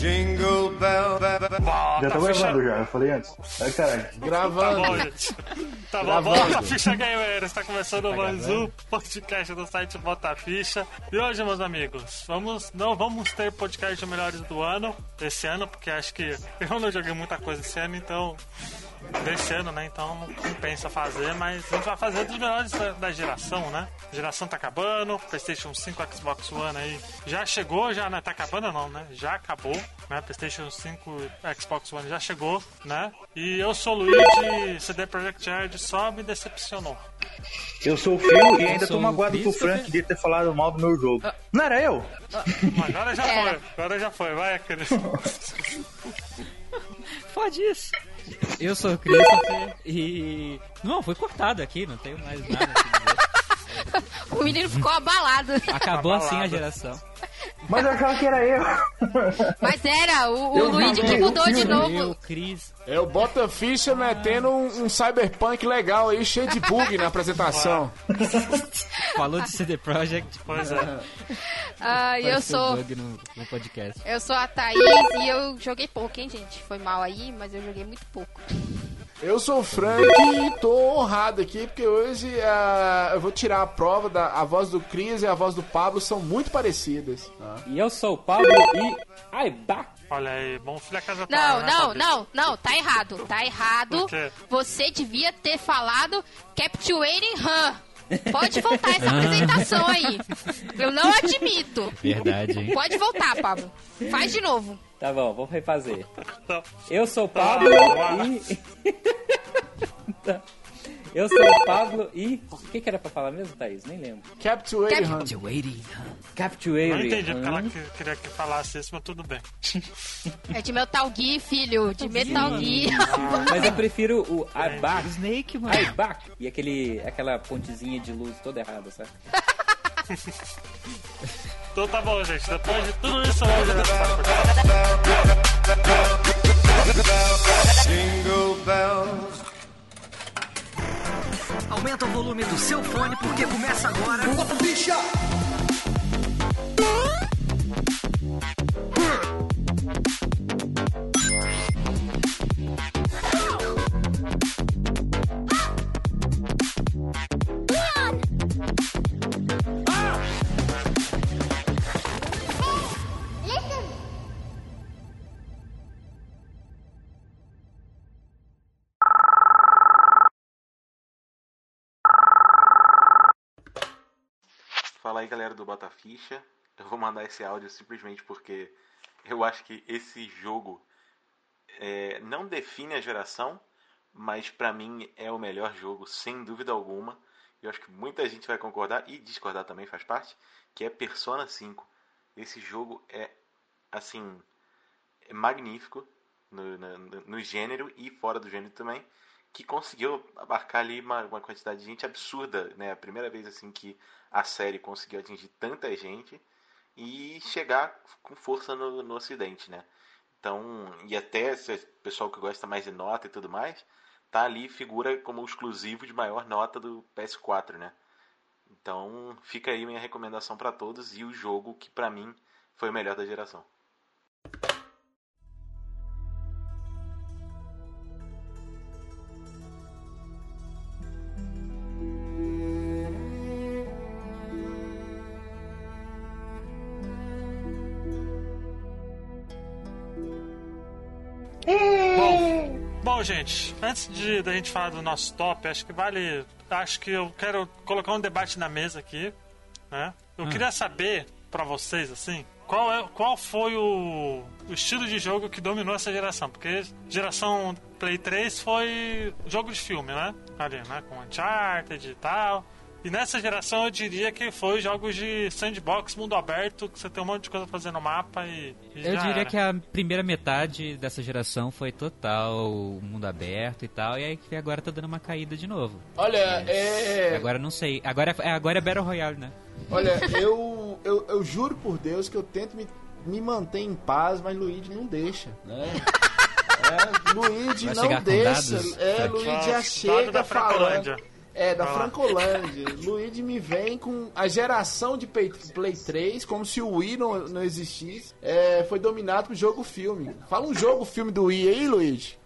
Jingle bell, bell, bell. Já ficha- gravando já, eu falei antes. Ai, caralho. Tá Gravando. bom, gente. Tá bom, Gravando. Bota a Ficha Gamer. Está começando mais um podcast do site Bota a Ficha. E hoje, meus amigos, vamos, não vamos ter podcast de melhores do ano, desse ano, porque acho que eu não joguei muita coisa esse ano, então. Desse ano, né? Então não compensa fazer, mas a gente vai fazer dos melhores da, da geração, né? A geração tá acabando, PlayStation 5, Xbox One aí já chegou, já, né? Tá acabando não, né? Já acabou, né? PlayStation 5, Xbox One já chegou, né? E eu sou o Luigi, CD Projekt Red só me decepcionou. Eu sou o Phil e ainda tô magoado o com o. Frank de ter falado mal do meu jogo. Não era eu? Mas agora já Era. foi, agora já foi, vai, Cris. Fode isso. Eu sou o Christopher e. Não, foi cortado aqui, não tenho mais nada a dizer. O menino ficou abalado. Acabou assim a Abalado. geração. Mas eu achava que era eu. Mas era, o, o Eu Luigi vi, que eu mudou vi, de eu novo. Eu, Cris. É o Bota Ficha metendo um, um cyberpunk legal aí, cheio de bug na apresentação. Falou de CD Projekt. Pois é. Ah, e eu sou. bug no, no podcast. Eu sou a Thaís e eu joguei pouco, hein, gente? Foi mal aí, mas eu joguei muito pouco. Eu sou o Frank e tô honrado aqui, porque hoje ah, eu vou tirar a prova da a voz do Cris e a voz do Pablo são muito parecidas. tá? E eu sou o Pablo e. Ai, bah! Olha aí, bom filho a casa Não, tá, né, não, Fabrício? não, não, tá errado. Tá errado. Por quê? Você devia ter falado Capturing Han. Pode voltar essa apresentação aí. Eu não admito. Verdade, hein? Pode voltar, Pablo. Faz de novo. Tá bom, vou refazer. Não. Eu sou o Pablo Ah, e. Tá. Eu sou o Pablo e. O que, que era pra falar mesmo, Thaís? Nem lembro. Capture Cap- Hunt. Capture. Não entendi porque ela que- queria que falasse isso, mas tudo bem. É de Metal Gear, filho. De Metal Gear. Mas eu prefiro o Aibak. Snake, mano. Aibak. E aquele, aquela pontezinha de luz toda errada, sabe? Então tá bom, gente. Depois de tudo isso, vamos direto Jingle bells, Aumenta o volume do seu fone porque começa agora. Fala Eu vou mandar esse áudio simplesmente porque eu acho que esse jogo é, não define a geração, mas pra mim é o melhor jogo, sem dúvida alguma. Eu acho que muita gente vai concordar e discordar também faz parte, que é Persona 5. Esse jogo é assim é magnífico no, no, no gênero e fora do gênero também, que conseguiu abarcar ali uma, uma quantidade de gente absurda, né? A primeira vez assim que a série conseguiu atingir tanta gente e chegar com força no, no ocidente, né? Então, e até esse pessoal que gosta mais de nota e tudo mais, tá ali figura como exclusivo de maior nota do PS4, né? Então, fica aí minha recomendação para todos e o jogo que pra mim foi o melhor da geração. Bom, gente, antes de da gente falar do nosso top, acho que vale. Acho que eu quero colocar um debate na mesa aqui, né? Eu queria saber pra vocês, assim, qual, é, qual foi o, o estilo de jogo que dominou essa geração? Porque geração Play 3 foi jogo de filme, né? Ali, né? Com Uncharted e tal. E nessa geração eu diria que foi jogos de sandbox, mundo aberto, que você tem um monte de coisa pra fazer no mapa e. e Eu já diria era. que a primeira metade dessa geração foi total mundo aberto e tal, e aí que agora tá dando uma caída de novo. Olha, Mas é. Agora eu não sei. Agora é, agora é Battle Royale, né? Olha, eu, eu, eu juro por Deus que eu tento me, me manter em paz, mas Luigi não deixa, né? É, Luigi Vai não deixa. dados? É, Tá. Luigi já chega da falando. É, da. Francolândia. Luigi me vem com a geração de Play, Play 3, como se o Wii não, não existisse. É, foi dominado por jogo filme. Fala um jogo filme do Wii aí, Luigi.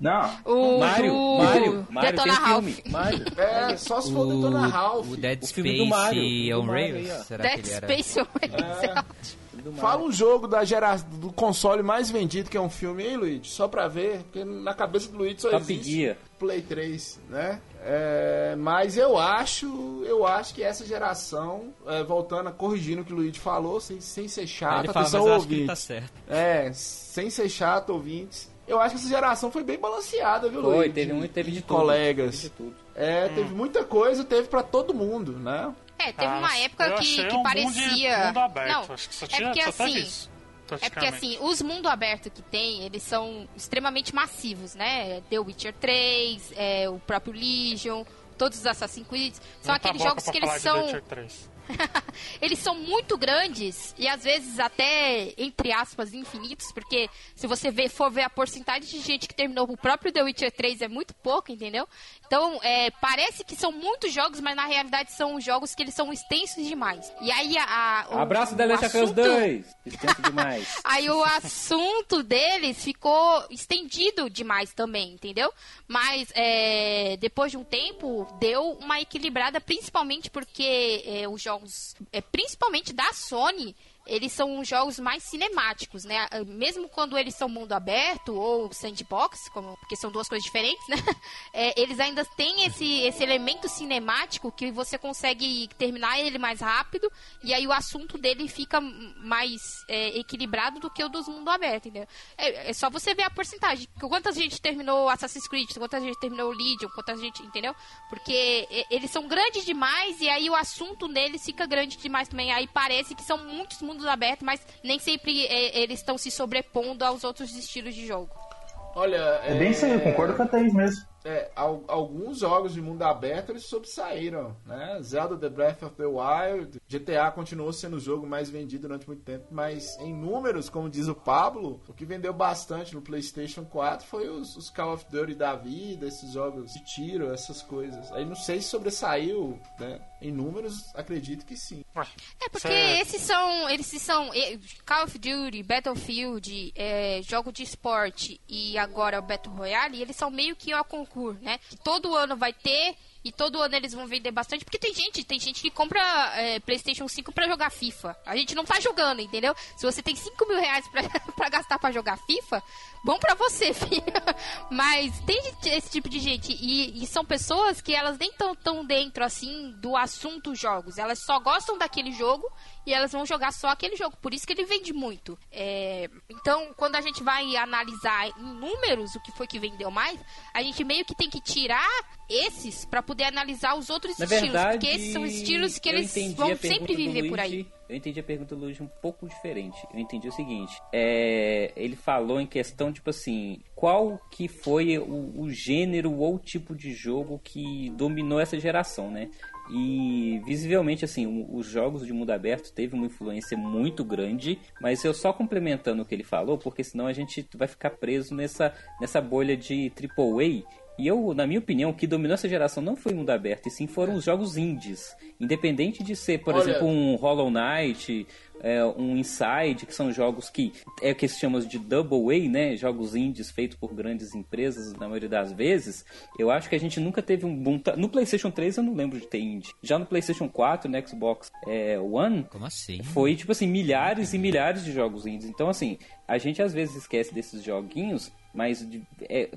Não. O Mario, do Mario, Mario Detona tem Ralph. filme. Mario. É, só se for Detona Ralph. o Dead O do Space Mario, o filme do on Mario Rails? aí, ó. Será Dead que ele era? Space Oasis. Do Mario. Fala um jogo da gera... do console mais vendido que é um filme, hein, Luigi? Só pra ver, porque na cabeça do Luigi só Top existe Gear. Play 3, né? É, mas eu acho, eu acho que essa geração, é, voltando a corrigindo o que o Luigi falou, sem, sem ser chato, Ele fala, atenção tá ouvintes. certo. É, sem ser chato, ouvintes. Eu acho que essa geração foi bem balanceada, viu, Foi, Luigi? teve muito, teve de tudo. Colegas. Teve de tudo. É, Hum. teve muita coisa, teve pra todo mundo, né? É, teve Ah, uma época que, que um parecia. Mundo, mundo aberto. Não, Acho que só é tinha porque só assim. isso, É porque assim, os mundo aberto que tem, eles são extremamente massivos, né? The Witcher 3, é, o próprio Legion, todos os Assassin's Creed, são Não tá aqueles boca jogos que eles são Witcher 3. eles são muito grandes e às vezes até, entre aspas, infinitos, porque se você ver, for ver a porcentagem de gente que terminou o próprio The Witcher 3 é muito pouco, entendeu? Então, é, parece que são muitos jogos, mas na realidade são jogos que eles são extensos demais. E aí a... a- o- Abraço da Last assunto- 2. Extenso demais. Aí o assunto deles ficou estendido demais também, entendeu? Mas é, depois de um tempo deu uma equilibrada, principalmente porque é, os jogos, é, principalmente da Sony, eles são os jogos mais cinemáticos, né? Mesmo quando eles são mundo aberto ou sandbox, como, porque são duas coisas diferentes, né? É, eles ainda têm esse, esse elemento cinemático que você consegue terminar ele mais rápido e aí o assunto dele fica mais é, equilibrado do que o dos mundo aberto, entendeu? É, é só você ver a porcentagem. Quantas gente terminou Assassin's Creed, quantas gente terminou Legion, quantas gente, entendeu? Porque eles são grandes demais e aí o assunto neles fica grande demais também. Aí parece que são muitos mundos abertos, mas nem sempre é, eles estão se sobrepondo aos outros estilos de jogo. Olha, É bem isso aí, eu concordo com a Thaís mesmo. É, al- alguns jogos de mundo aberto eles sobressaíram, né? Zelda The Breath of the Wild, GTA continuou sendo o jogo mais vendido durante muito tempo, mas em números, como diz o Pablo, o que vendeu bastante no PlayStation 4 foi os, os Call of Duty da vida, esses jogos de tiro, essas coisas. Aí não sei se sobressaiu, né? Em números, acredito que sim. É porque Cê- esses são, eles são Call of Duty, Battlefield, é, jogo de esporte e agora o Battle Royale, eles são meio que a concurso, né? Que todo ano vai ter e todo ano eles vão vender bastante, porque tem gente, tem gente que compra é, PlayStation 5 pra jogar FIFA. A gente não tá jogando, entendeu? Se você tem 5 mil reais pra gastar pra jogar FIFA, bom pra você, filho. Mas tem esse tipo de gente e, e são pessoas que elas nem tão tão dentro assim do assunto jogos. Elas só gostam daquele jogo e elas vão jogar só aquele jogo. Por isso que ele vende muito. É, então, quando a gente vai analisar em números o que foi que vendeu mais, a gente meio que tem que tirar esses pra poder analisar os outros Na estilos, verdade, porque esses são estilos que eles vão sempre viver por aí. Eu entendi a pergunta do um pouco diferente. Eu entendi o seguinte: é, ele falou em questão, tipo assim, qual que foi o, o gênero ou tipo de jogo que dominou essa geração, né? E visivelmente, assim, os jogos de mundo aberto teve uma influência muito grande, mas eu só complementando o que ele falou, porque senão a gente vai ficar preso nessa, nessa bolha de AAA e eu, na minha opinião, o que dominou essa geração não foi o mundo aberto, e sim foram os jogos indies. Independente de ser, por Olha- exemplo, um Hollow Knight, é, um Inside, que são jogos que é o que se chama de Double A, né? Jogos indies feitos por grandes empresas, na maioria das vezes. Eu acho que a gente nunca teve um boom. No PlayStation 3 eu não lembro de ter indie. Já no PlayStation 4, no Xbox é, One, Como assim? foi tipo assim, milhares e milhares de jogos indies. Então, assim, a gente às vezes esquece desses joguinhos, mas de- é,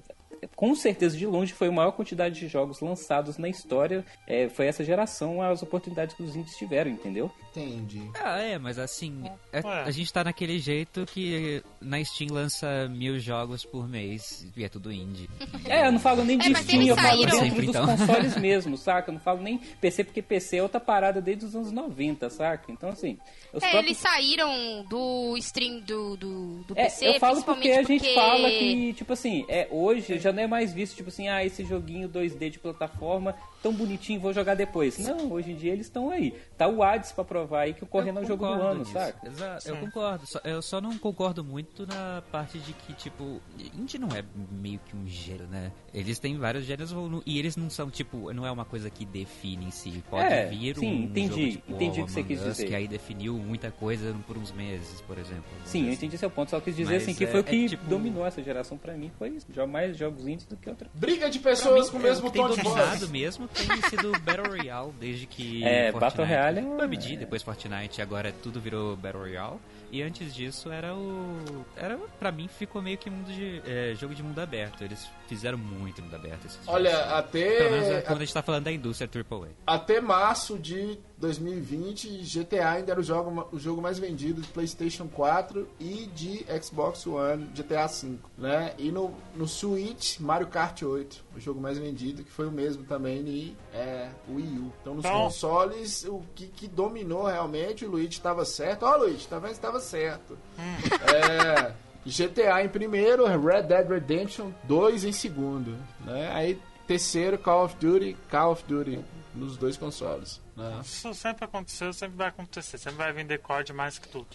com certeza, de longe, foi a maior quantidade de jogos lançados na história. É, foi essa geração as oportunidades que os indies tiveram, entendeu? Entendi. Ah, é, mas assim, é- a gente tá naquele jeito que na Steam lança mil jogos por mês e é tudo indie. É, eu não falo nem É, de mas Steam, eu falo dentro Sempre, dos então. consoles mesmo, saca? Eu não falo nem PC, porque PC é outra parada desde os anos 90, saca? Então, assim, os É, próprios... eles saíram do stream do, do, do É, PC, eu falo porque a gente porque- fala que, tipo assim, é, hoje já não é mais visto, tipo assim, ah, esse joguinho 2D de plataforma, tão bonitinho, vou jogar depois. Não, hoje em dia eles estão aí. Tá o Hades pra provar aí que o correndo é o jogo do ano, disso. saca? Exato, eu concordo. Só- eu só não concordo muito na parte de que, tipo, indie não é meio que um gênero, né? Eles têm vários gêneros e eles não são, tipo, não é uma coisa que define em si. Pode É, vir sim, um entendi, jogo tipo entendi o que você quis dizer. que aí definiu muita coisa por uns meses, por exemplo. Sim, eu entendi seu ponto, só quis dizer Mas assim que é- foi o é que tipo- dominou essa geração pra mim, foi isso. Mais jogos indies do que outra. Briga de pessoas mim, com o é, mesmo o que tem tom de voz. mesmo tem sido Battle Royale, desde que É, Fortnite, Battle Royale é- PUBG, depois Fortnite, agora tudo virou Battle Royale. E antes disso era o... Era, pra mim, ficou meio que mundo de, é, jogo de mundo aberto. Eles fizeram muito mundo aberto. Esses Olha, jogos. até- Pelo menos é quando a gente tá falando da indústria AAA. Até março de 2020, GTA ainda era o jogo, o jogo mais vendido de PlayStation 4 e de Xbox One, GTA V, né? E no, no Switch, Mario Kart 8, o jogo mais vendido, que foi o mesmo também em é, Wii U. Então, nos Então- consoles, o que, que dominou realmente, o Luigi estava certo. Ó, Luigi, tá vendo? Estava certo. É, GTA em primeiro, Red Dead Redemption 2 em segundo, né? Aí terceiro Call of Duty, Call of Duty nos dois consoles, né? Isso sempre aconteceu, sempre vai acontecer. Sempre vai vender COD mais que tudo.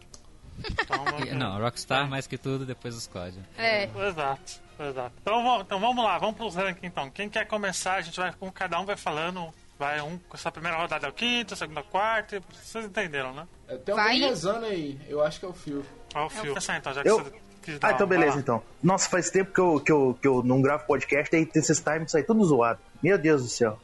Então, Não, Rockstar mais que tudo, depois os COD. É. Exato, exato. Então, vamos- então vamos lá, vamos pros rankings então. Quem quer começar, a gente vai com cada um vai falando. Vai um, essa primeira rodada é o quinto, a segunda é o quarto. Vocês entenderam, né? É, Tem Vai. alguém rezando aí, eu acho que é o Fio. Ó, o fio. Começar então, já que Eu- você Ah, então beleza, então. Nossa, faz tempo que eu, que eu, que eu não gravo podcast e esses times saem tudo zoado. Meu Deus do céu.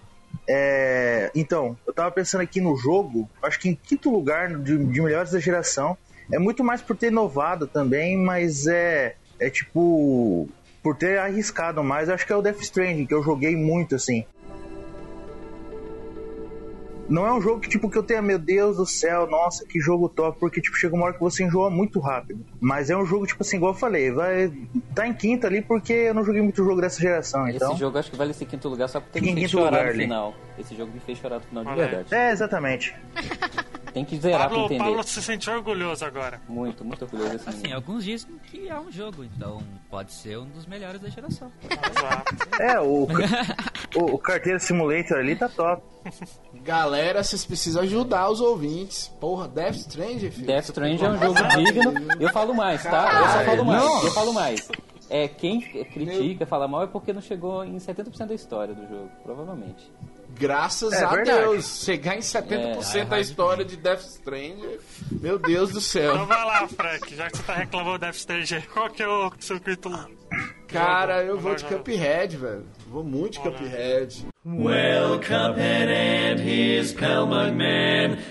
É, então, eu tava pensando aqui no jogo, acho que em quinto lugar de, de melhores da geração. É muito mais por ter inovado também, mas é, é tipo. Por ter arriscado mais, acho que é o Death Stranding, que eu joguei muito assim. Não é um jogo que, tipo, que eu tenha, meu Deus do céu, nossa, que jogo top, porque, tipo, chega uma hora que você enjoa muito rápido. Mas é um jogo, tipo assim, igual eu falei, vai tá em quinta ali porque eu não joguei muito jogo dessa geração, então... Esse jogo acho que vale esse quinto lugar só porque Fica me em fez quinto chorar lugar no ali. Esse jogo me fez chorar no final de Olha aí. verdade. É, exatamente. Tem que zerar pra Pablo, entender. Pablo se sentiu orgulhoso agora. Muito, muito orgulhoso Assim, menino. alguns dizem que é um jogo, então pode ser um dos melhores da geração. Exato. É, o, o, o Carteiro Simulator ali tá top. Galera, vocês precisam ajudar os ouvintes. Porra, Death Stranding, filho. Death Stranding é um jogo digno. Eu falo mais, tá? Eu só falo mais. Eu falo mais. É, quem critica, fala mal é porque não chegou em 70% da história do jogo, provavelmente. Graças É a verdade. Deus. Chegar em 70% da história de Death Stranding, meu Deus do Então céu. vai lá, Frank, já que você tá reclamando do Death Stage, qual que é o seu título? Cara, eu vou de. Cuphead, velho. Vou muito de Cuphead. Well, Cuphead and his pal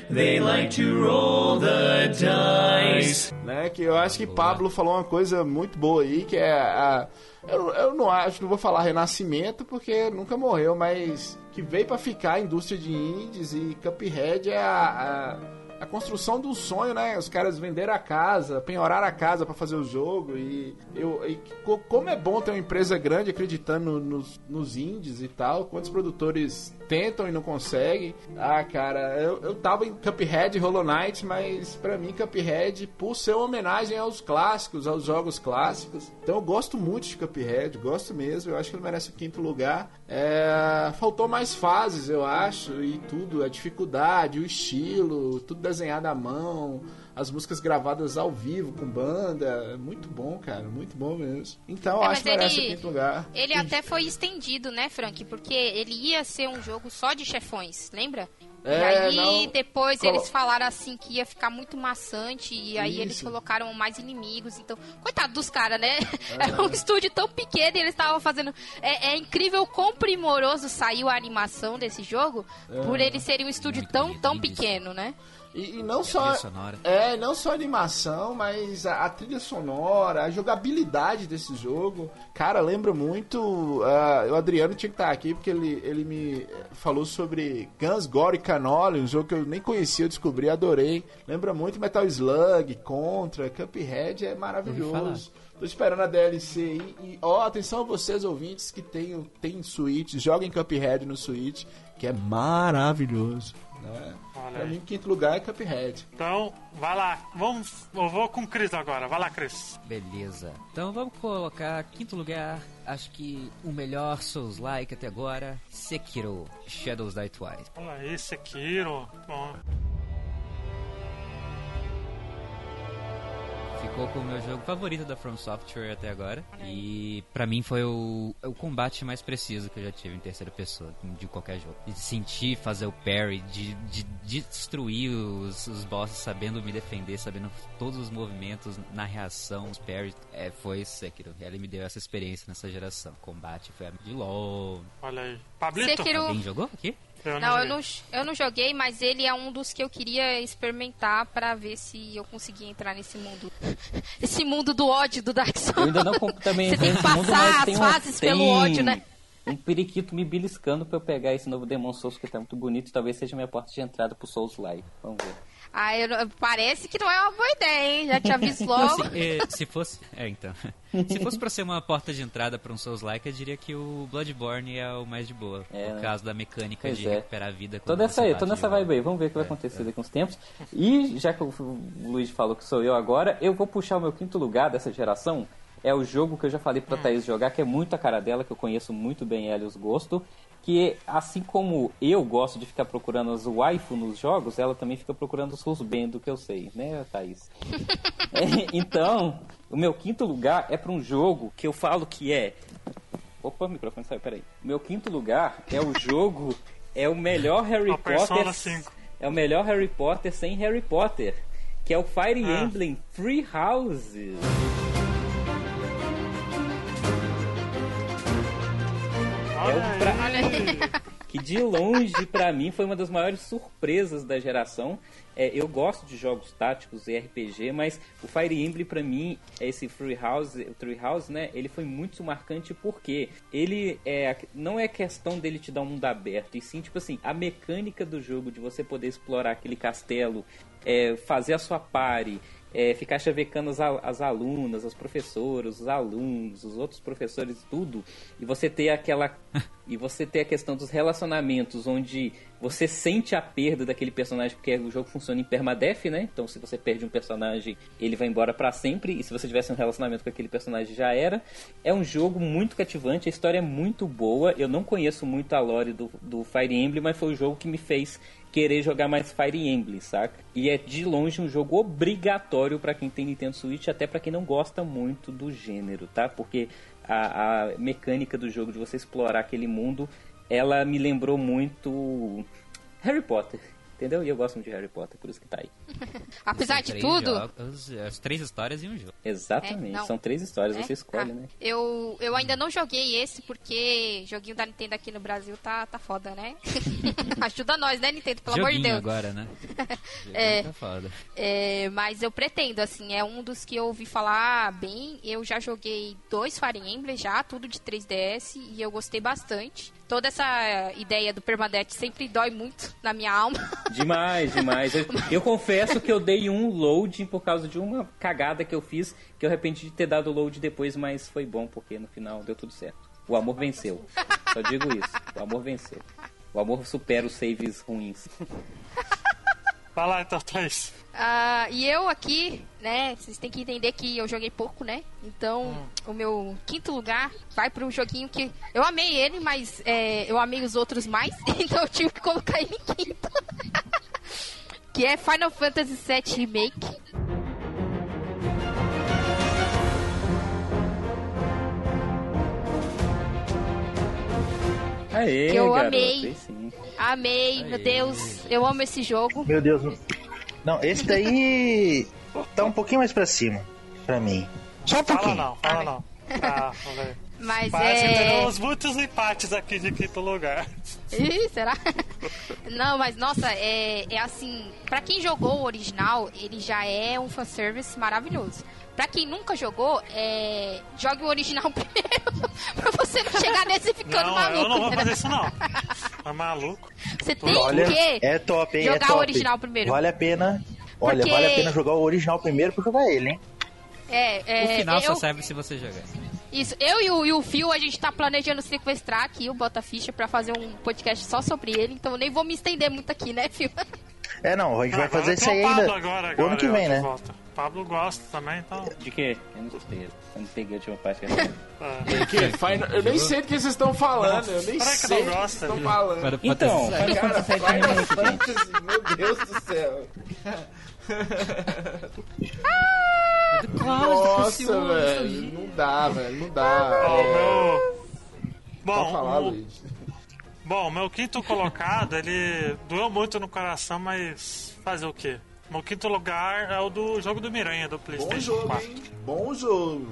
they like to roll the dice. né? Que eu acho que Pablo falou uma coisa muito boa aí, que é a. Eu, eu não acho, não vou falar renascimento porque nunca morreu, mas que veio pra ficar a indústria de indies e Cuphead é a, a, a construção do sonho, né? Os caras venderam a casa, penhoraram a casa pra fazer o jogo e, eu, e co- como é bom ter uma empresa grande acreditando nos, nos indies e tal, quantos produtores tentam e não conseguem. Ah, cara, eu, eu tava em Cuphead e Hollow Knight, mas pra mim Cuphead, por ser uma homenagem aos clássicos, aos jogos clássicos. Então eu gosto muito de Cuphead, gosto mesmo. Eu acho que ele merece o quinto lugar. É, faltou mais fases, eu acho, e tudo, a dificuldade, o estilo, tudo desenhado à mão. As músicas gravadas ao vivo com banda, muito bom, cara, muito bom mesmo. Então eu É, acho que merece ele- o quinto lugar. Ele até foi estendido, né, Frank? Porque ele ia ser um jogo só de chefões, lembra? e É, aí não- depois Colo- eles falaram assim que ia ficar muito maçante e aí eles Isso. colocaram mais inimigos. Então, coitado dos caras, né? É um estúdio tão pequeno e eles estavam fazendo. É, é incrível o quão primoroso saiu a animação desse jogo por eles serem um estúdio tão, tão pequeno, né? E, e não só. sonora. É, não só a animação, mas a, a trilha sonora, a jogabilidade desse jogo. Cara, lembra muito. ah, o Adriano tinha que estar aqui porque ele, ele me falou sobre Guns, Gore e Cannoli, um jogo que eu nem conhecia, eu descobri, adorei. Lembra muito Metal Slug, Contra, Cuphead, é maravilhoso. Tô esperando a DLC aí. E, ó, atenção a vocês, ouvintes, que tem, tem Switch, joguem Cuphead no Switch, que é maravilhoso. Né? Aí. mim, quinto lugar é Cuphead. Então, vai lá. Vamos, eu vou com o Cris agora. Vai lá, Cris. Beleza. Então vamos colocar quinto lugar, acho que o melhor Souls-like até agora, Sekiro Shadows Die Twice. Olha aí, Sekiro. Bom, Ficou com o meu jogo favorito da From Software até agora. E pra mim foi o, o combate mais preciso que eu já tive em terceira pessoa de qualquer jogo. De sentir fazer o parry, de, de destruir os, os bosses sabendo me defender, sabendo todos os movimentos na reação, os parries. É, foi Sekiro. Ele me deu essa experiência nessa geração. Combate foi de LOL. olha aí. Pablito? Sekiro- Alguém jogou aqui? Eu Não, eu joguei. não, eu não joguei, mas ele é um dos que eu queria experimentar pra ver se eu conseguia entrar nesse mundo. Esse mundo do ódio do Dark Souls. Eu ainda não também Você tem que entrei nesse mundo, passar mas as tem um- fases tem pelo ódio, né? Um periquito me beliscando pra eu pegar esse novo Demon Souls que tá muito bonito. Talvez seja minha porta de entrada pro Souls Live. Vamos ver. Ah, eu parece que não é uma boa ideia, hein? Já te aviso logo. Assim, é, se fosse. É, então. Se fosse pra ser uma porta de entrada pra um Souls-like, eu diria que o Bloodborne é o mais de boa. É, por né? causa da mecânica Pois de é. recuperar a vida. Tô nessa aí, tô nessa vibe aí. Vamos ver o que vai acontecer daqui uns tempos. E já que o o Luiz falou que sou eu agora, eu vou puxar o meu quinto lugar dessa geração. É o jogo que eu já falei pra Thaís jogar, que é muito a cara dela, que eu conheço muito bem ela e os gostos. Que assim como eu gosto de ficar procurando as waifu nos jogos, ela também fica procurando os husband do que eu sei, né, Thaís? É, então, o meu quinto lugar é pra um jogo que eu falo que é. Opa, o microfone saiu, peraí. O meu quinto lugar é o jogo. É o melhor Harry A Potter. 5. É o melhor Harry Potter sem Harry Potter. Que é o Fire Ah. Emblem Free Houses. É pra- aí. que de longe pra mim foi uma das maiores surpresas da geração. É, eu gosto de jogos táticos e RPG, mas o Fire Emblem pra mim, esse Free House, o Tree House, né, ele foi muito marcante porque ele é não é questão dele te dar um mundo aberto, e sim tipo assim, a mecânica do jogo de você poder explorar aquele castelo, é, fazer a sua party, é, ficar chavecando as, as alunas, as professoras, os alunos, os outros professores, tudo, e você ter aquela. e você ter a questão dos relacionamentos, onde você sente a perda daquele personagem, porque o jogo funciona em permadeath, né? Então, se você perde um personagem, ele vai embora pra sempre, e se você tivesse um relacionamento com aquele personagem, já era. É um jogo muito cativante, a história é muito boa. Eu não conheço muito a lore do, do Fire Emblem, mas foi o jogo que me fez querer jogar mais Fire Emblem, saca? E é de longe um jogo obrigatório pra quem tem Nintendo Switch, até pra quem não gosta muito do gênero, tá? Porque a, a mecânica do jogo de você explorar aquele mundo, ela me lembrou muito Harry Potter, entendeu? E eu gosto muito de Harry Potter, por isso que tá aí. Apesar de tudo, jogos, as três histórias e um jogo. Exatamente, É, são três histórias, É? você escolhe, Ah, né? Eu, eu ainda não joguei esse porque joguinho da Nintendo aqui no Brasil tá, tá foda, né? Ajuda nós, né, Nintendo? Pelo amor de Joguinho Deus. agora, né? Joguinho É. tá foda. É, mas eu pretendo, assim, é um dos que eu ouvi falar bem. Eu já joguei dois Fire Emblem já, tudo de 3DS, e eu gostei bastante. Toda essa ideia do permadeath sempre dói muito na minha alma. Demais, demais. Eu, eu confesso que eu dei um load por causa de uma cagada que eu fiz, que eu arrependi de ter dado load depois, mas foi bom porque no final deu tudo certo. O amor venceu. Só digo isso. O amor venceu. O amor supera os saves ruins. Vai lá então, Thaís. Ah, e eu aqui, né, vocês têm que entender que eu joguei pouco, né? Então, Hum. o meu quinto lugar vai para um joguinho que eu amei ele, mas é, eu amei os outros mais, então eu tive que colocar ele em quinto. que é Final Fantasy VII Remake. Aê, Que eu garoto, amei. Amei, meu Deus, eu amo esse jogo. Meu Deus. Não, esse daí tá um pouquinho mais pra cima, pra mim. Só um Fala pouquinho. não, fala não. Ah. Mas Parece que é. teremos muitos empates aqui de quinto lugar. Ih, será? Não, mas nossa, é, é assim, pra quem jogou o original, ele já é um fanservice maravilhoso. Pra quem nunca jogou, é, jogue o original primeiro, pra você não chegar nesse ficando Não, maluco. eu não vou fazer isso não. Tá maluco? Você tem Olha, que é top, hein? jogar é top. o original primeiro. Vale a pena. Olha, Porque- vale a pena jogar o original primeiro pra jogar ele, hein? É, é, o final só eu, serve se você jogar. Isso, eu e o, e o Phil, a gente tá planejando sequestrar aqui o Bota Ficha pra fazer um podcast só sobre ele, então eu nem vou me estender muito aqui, né, Phil? É, não, a gente vai Agora fazer isso aí ainda. Agora, o agora, ano que vem, né? volta. Pablo gosta também, então. De quê? Eu não escutei. Eu não peguei a última parte. que é. Que? Final- Eu nem sei do que vocês estão falando. Eu nem Será que sei não do que vocês gosta, estão falando. Para- Então, Final Cara, Final. Fantasy, meu Deus do céu. Nossa, velho. Não dá, velho. Não dá. É, meu... Pode Bom, falar, o- Luiz. Bom, meu quinto colocado, ele doeu muito no coração, mas fazer o quê? Meu quinto lugar é o do jogo do Miranha, do Bom PlayStation jogo, 4. hein? Bom jogo.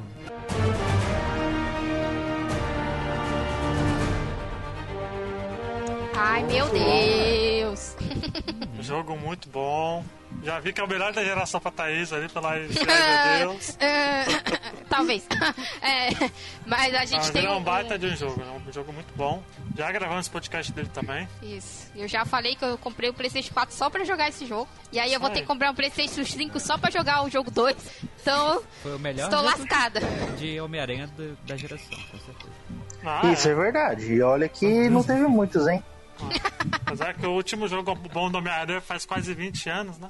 Ai, meu Deus. Jogo muito bom. Já vi que é o melhor da geração pra Thaís ali, pela ai meu Deus. É, Talvez. É, mas a gente Ah, tem ele é um um- baita de um jogo, é um jogo muito bom. Já gravamos esse podcast dele também. Isso. Eu já falei que eu comprei o PlayStation 4 só pra jogar esse jogo. E aí eu vou ter que comprar um PlayStation 5 só pra jogar o jogo 2. Então, Foi o melhor estou jogo lascada. de Homem-Aranha da geração, com certeza. Ah, Isso é verdade. E olha que não teve muitos, hein? Apesar que o último jogo bom do Homem-Aranha faz quase 20 anos, né?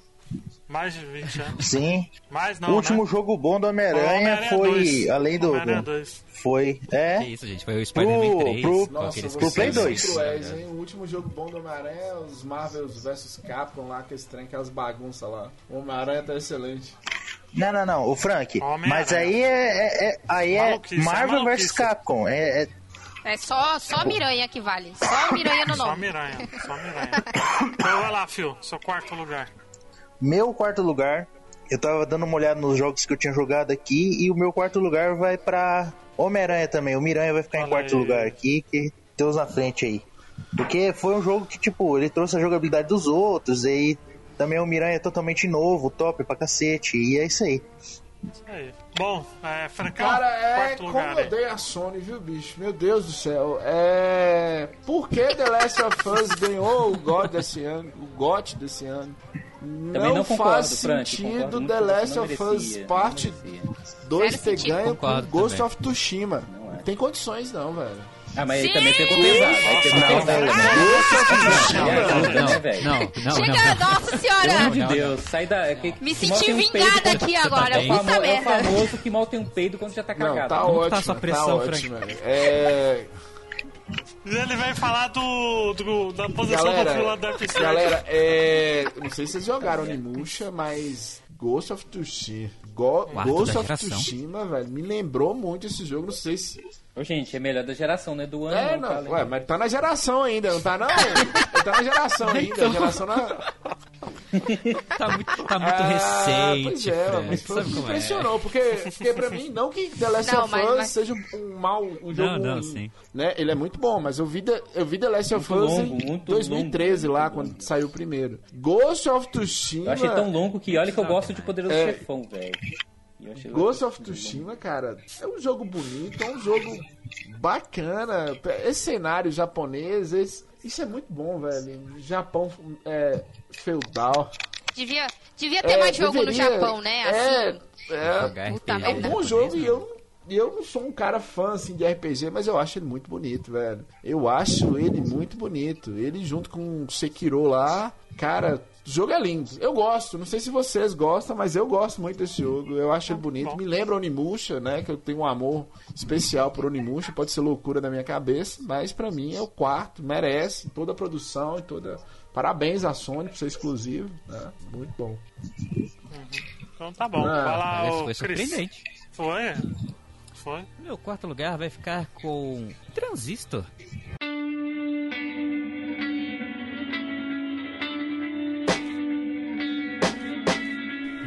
Mais de 20 anos. Sim. Mais não, o último né? jogo bom do Homem-Aranha Homem-Aranha foi, 2. além do. Homem-Aranha do- 2. Foi. É. Que isso, gente? Foi o Spider-Man 3. pro- Nossa, aqueles vocês Play são 2. cruéis, hein? O último jogo bom do Homem-Aranha é os Marvels vs Capcom lá, que estranho, aquelas bagunças lá. O Homem-Aranha tá excelente. Não, não, não. O Frank. Mas aí é, é- é- aí é Maluquice, é Marvel vs Capcom. É, é- É só, só Miranha que vale. Só Miranha no Só nome. Miranha, só Miranha. Então vai lá, Phil, seu quarto lugar. Meu quarto lugar. Eu tava dando uma olhada nos jogos que eu tinha jogado aqui e o meu quarto lugar vai pra Homem-Aranha também. O Miranha vai ficar em Olha quarto aí. lugar aqui, que tem uns na frente aí. Porque foi um jogo que, tipo, ele trouxe a jogabilidade dos outros, e aí também o Miranha é totalmente novo, top pra cacete, e é isso aí. Isso aí. Bom, é, Francão, Cara, é como lugar eu odeio a Sony, viu, bicho? Meu Deus do céu. É. Por que The Last of Us ganhou o God desse ano? O GOT desse ano? Também não concordo, faz Frank, sentido concordo The Last não of merecia, Us não Parte merecia. 2 Zero ter ganho com Ghost também. of Tsushima. Não é. Não tem condições, não, velho. Ah, mas ele Sim! também pegou pesado. Aí pegou pesado. não, né? Ghost of Não, não, velho? Não, não, não. Chega, nossa Pelo senhora! amor de Não, Deus, sai da. é que- Me que senti um vingada quando- aqui agora, É o, puta famo- é o merda. famoso que mal tem um peido quando já tá Não, cagado. tá Como ótimo. tá essa pressão, tá Frank? É. E ele vai falar do, do- da posição do Phil lá do Galera, episódio. galera, é. Não sei se vocês jogaram Onimusha, mas Ghost of Tsushima. Go- Ghost da of. Tsushima, velho, me lembrou muito esse jogo. Não sei se. Ô, gente, é melhor da geração, né? Do ano. É, não, não. tá, Ué, mas tá na geração ainda, não tá não? tá na geração ainda. A geração na. Tá muito, tá muito Ah, recente, pois é, mas foi, é? impressionou, porque, porque pra mim, não que The Last Não, of mas- Us mas- seja um, mal, um jogo Não, não, sim. né? Ele é muito bom, mas eu vi The, eu vi The Last of Muito Us longo, em muito 2013 longo, lá, quando longo. saiu o primeiro. Ghost of Tsushima... Eu achei tão longo que olha que eu gosto de Poderoso É. Chefão, velho. Ghost of Tsushima, cara, é um jogo bonito, é um jogo bacana. Esse cenário japonês, esse- isso é muito bom, velho. Japão é, feudal. Devia, devia ter É, mais jogo no deveria- Japão, né? É, Assim. é, Puta RPG É um bom jogo e eu, eu não sou um cara fã assim, de RPG, mas eu acho ele muito bonito, velho. Eu acho ele muito bonito. Ele junto com o Sekiro lá, cara, o jogo é lindo. Eu gosto, não sei se vocês gostam, mas eu gosto muito desse jogo. Eu acho ele bonito. Me lembra Onimusha, né? Que eu tenho um amor especial por Onimusha. Pode ser loucura da minha cabeça, mas pra mim é o quarto, merece toda a produção e toda. Parabéns à Sony por ser exclusivo, né? Muito bom. Então tá bom. Ah, vai lá, Parece que o foi Chris. surpreendente. Foi? Foi? Meu quarto lugar vai ficar com Transistor.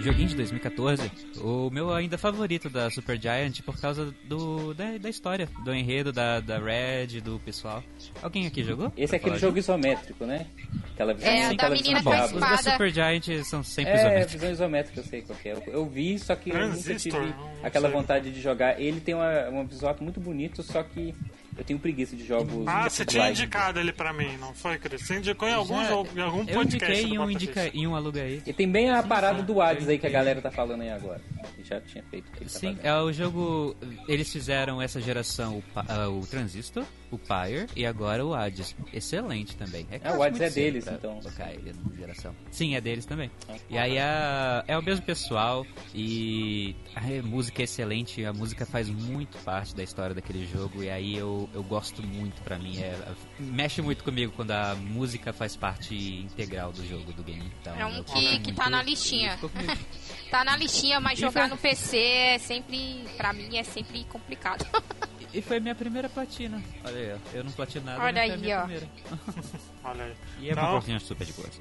Joguinho de 2014, o meu ainda favorito da Super Giant por causa do da, da história, do enredo, da, da Red, do pessoal. Alguém aqui jogou? Esse é aquele jogo isométrico, né? Aquela visão, É, da aquela menina com a de Os da espada. Super Giant são sempre É, isométricos. visão isométrica, eu sei qual que é. Eu, eu vi, só que eu nunca tive aquela vontade de jogar. Ele tem uma, uma visual muito bonito, só que eu tenho preguiça de jogos. Ah, você tinha indicado ele pra mim, não foi, Cris? Você indicou em algum Já- jogo, em algum Eu podcast. indiquei um, indica, em um aluga aí. E tem bem a parada sim. do Hades Eu aí que a galera tá falando aí agora. Que já tinha feito tá Sim, fazendo. é o jogo. Eles fizeram essa geração o, ah, o Transistor, o Pyre e agora o Hades. Excelente também. Ah, o quase Hades é deles, então. Colocar ele na geração. Sim, é deles também. E aí a, é o mesmo pessoal e a música é excelente. A música faz muito parte da história daquele jogo e aí eu, eu gosto muito. Pra mim, é, mexe muito comigo quando a música faz parte integral do jogo, do game. Então, É um que, que tá na listinha. Tá na listinha, mas E jogar foi- no PC é sempre, pra mim, é sempre complicado. E foi minha primeira platina. Olha aí, ó. Eu não platino nada, Olha aí, minha ó. primeira. Olha aí. E é uma Então, portinha super de boas.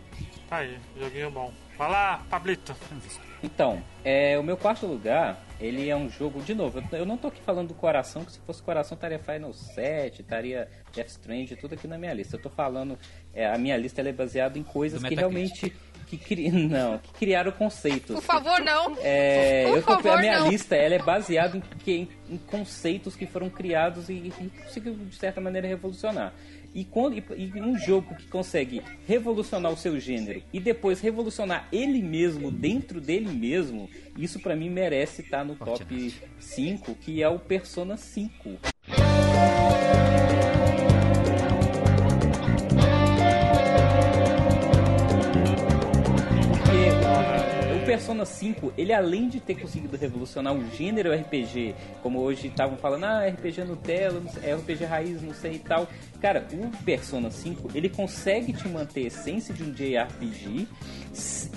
tá aí, joguinho bom. Vai lá, Pablito. Então, é, o meu quarto lugar, ele é um jogo, de novo, eu- não tô aqui falando do coração, que se fosse coração estaria Final 7, estaria Death Strange, tudo aqui na minha lista. Eu tô falando, é, a minha lista ela é baseada em coisas Do que realmente que, cri... não, que criaram conceitos. Por favor, não. É, Por eu favor, a minha não. lista ela é baseada em, em- em conceitos que foram criados e, e conseguiu de certa maneira revolucionar. E, quando, e, e um jogo que consegue revolucionar o seu gênero e depois revolucionar ele mesmo dentro dele mesmo, isso pra mim merece estar no top Forte 5, que é o Persona 5. Persona 5, ele além de ter conseguido revolucionar o gênero RPG, como hoje estavam falando, ah, RPG Nutella, não sei, RPG raiz, não sei e tal. Cara, o Persona 5, ele consegue te manter a essência de um JRPG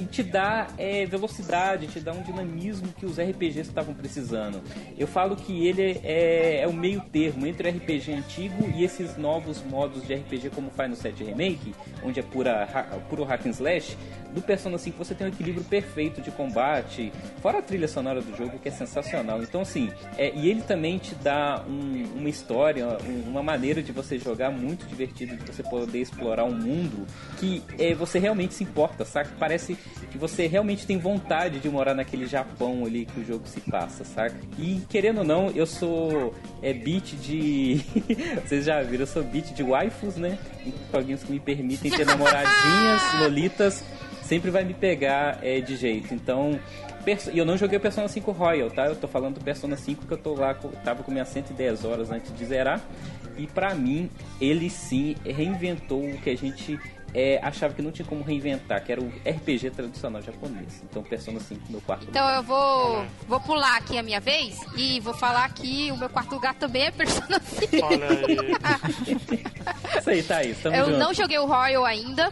e te dá é, velocidade, te dá um dinamismo que os RPGs estavam precisando. Eu falo que ele é, é o meio termo entre o RPG antigo e esses novos modos de RPG como Final 7 Remake, onde é pura, ha- puro hack and slash. Do Persona 5 você tem um equilíbrio perfeito de combate, fora a trilha sonora do jogo que é sensacional. Então assim, é, e ele também te dá um- uma história, um- uma maneira de você jogar muito divertido, de você poder explorar um mundo que é, você realmente se importa, saca? Parece que você realmente tem vontade de morar naquele Japão ali que o jogo se passa, saca? E querendo ou não, eu sou é, beat de. Vocês já viram, eu sou beat de waifus, né? Joguinhos que me permitem ter namoradinhas, lolitas, sempre vai me pegar é, de jeito. Então. E eu não joguei o Persona 5 Royal, tá? Eu tô falando do Persona 5 que eu tô lá, tava com minhas 110 horas antes de zerar. E pra mim, ele sim reinventou o que a gente é, achava que não tinha como reinventar, que era o RPG tradicional japonês. Então, Persona 5 meu quarto Então eu vou, vou pular aqui a minha vez e vou falar que o meu quarto lugar também é Persona 5. Olha aí. Isso aí, Thaís, tamo Eu junto. não joguei o Royal ainda,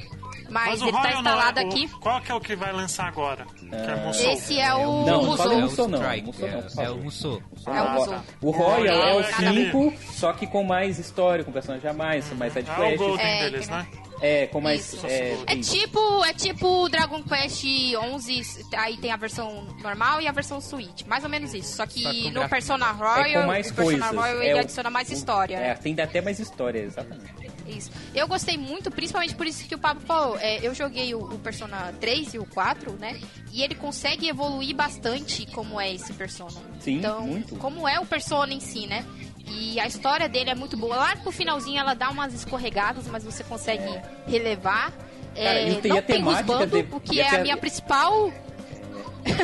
mas, Mas ele tá é instalado o- aqui. Qual que é o que vai lançar agora? Que é Musou. Esse é o Não, não Musou. É o Musou não, Musou é, é o Musou. É o Ah, Musou. tá. O Royal é o é aquele- 5, só que com mais história, com personagem a mais, com mais É o. Golden É, deles, né? É, com mais. É, É tipo, é tipo Dragon Quest 11, aí tem a versão normal e a versão Switch, mais ou menos isso. Só que Só o no Persona É Royal, com mais Persona. Royal é ele o- adiciona mais história. É, tem até mais história, exatamente. Isso. Eu gostei muito, principalmente por isso que o Pablo falou. É, eu joguei o, o Persona 3 e o 4, né? E ele consegue evoluir bastante como é esse Persona. Sim, então, muito. como é o Persona em si, né? E a história dele é muito boa. Lá pro finalzinho ela dá umas escorregadas, mas você consegue relevar. Cara, É, tem- e não tem temática rusbando, de- o que e a é a minha principal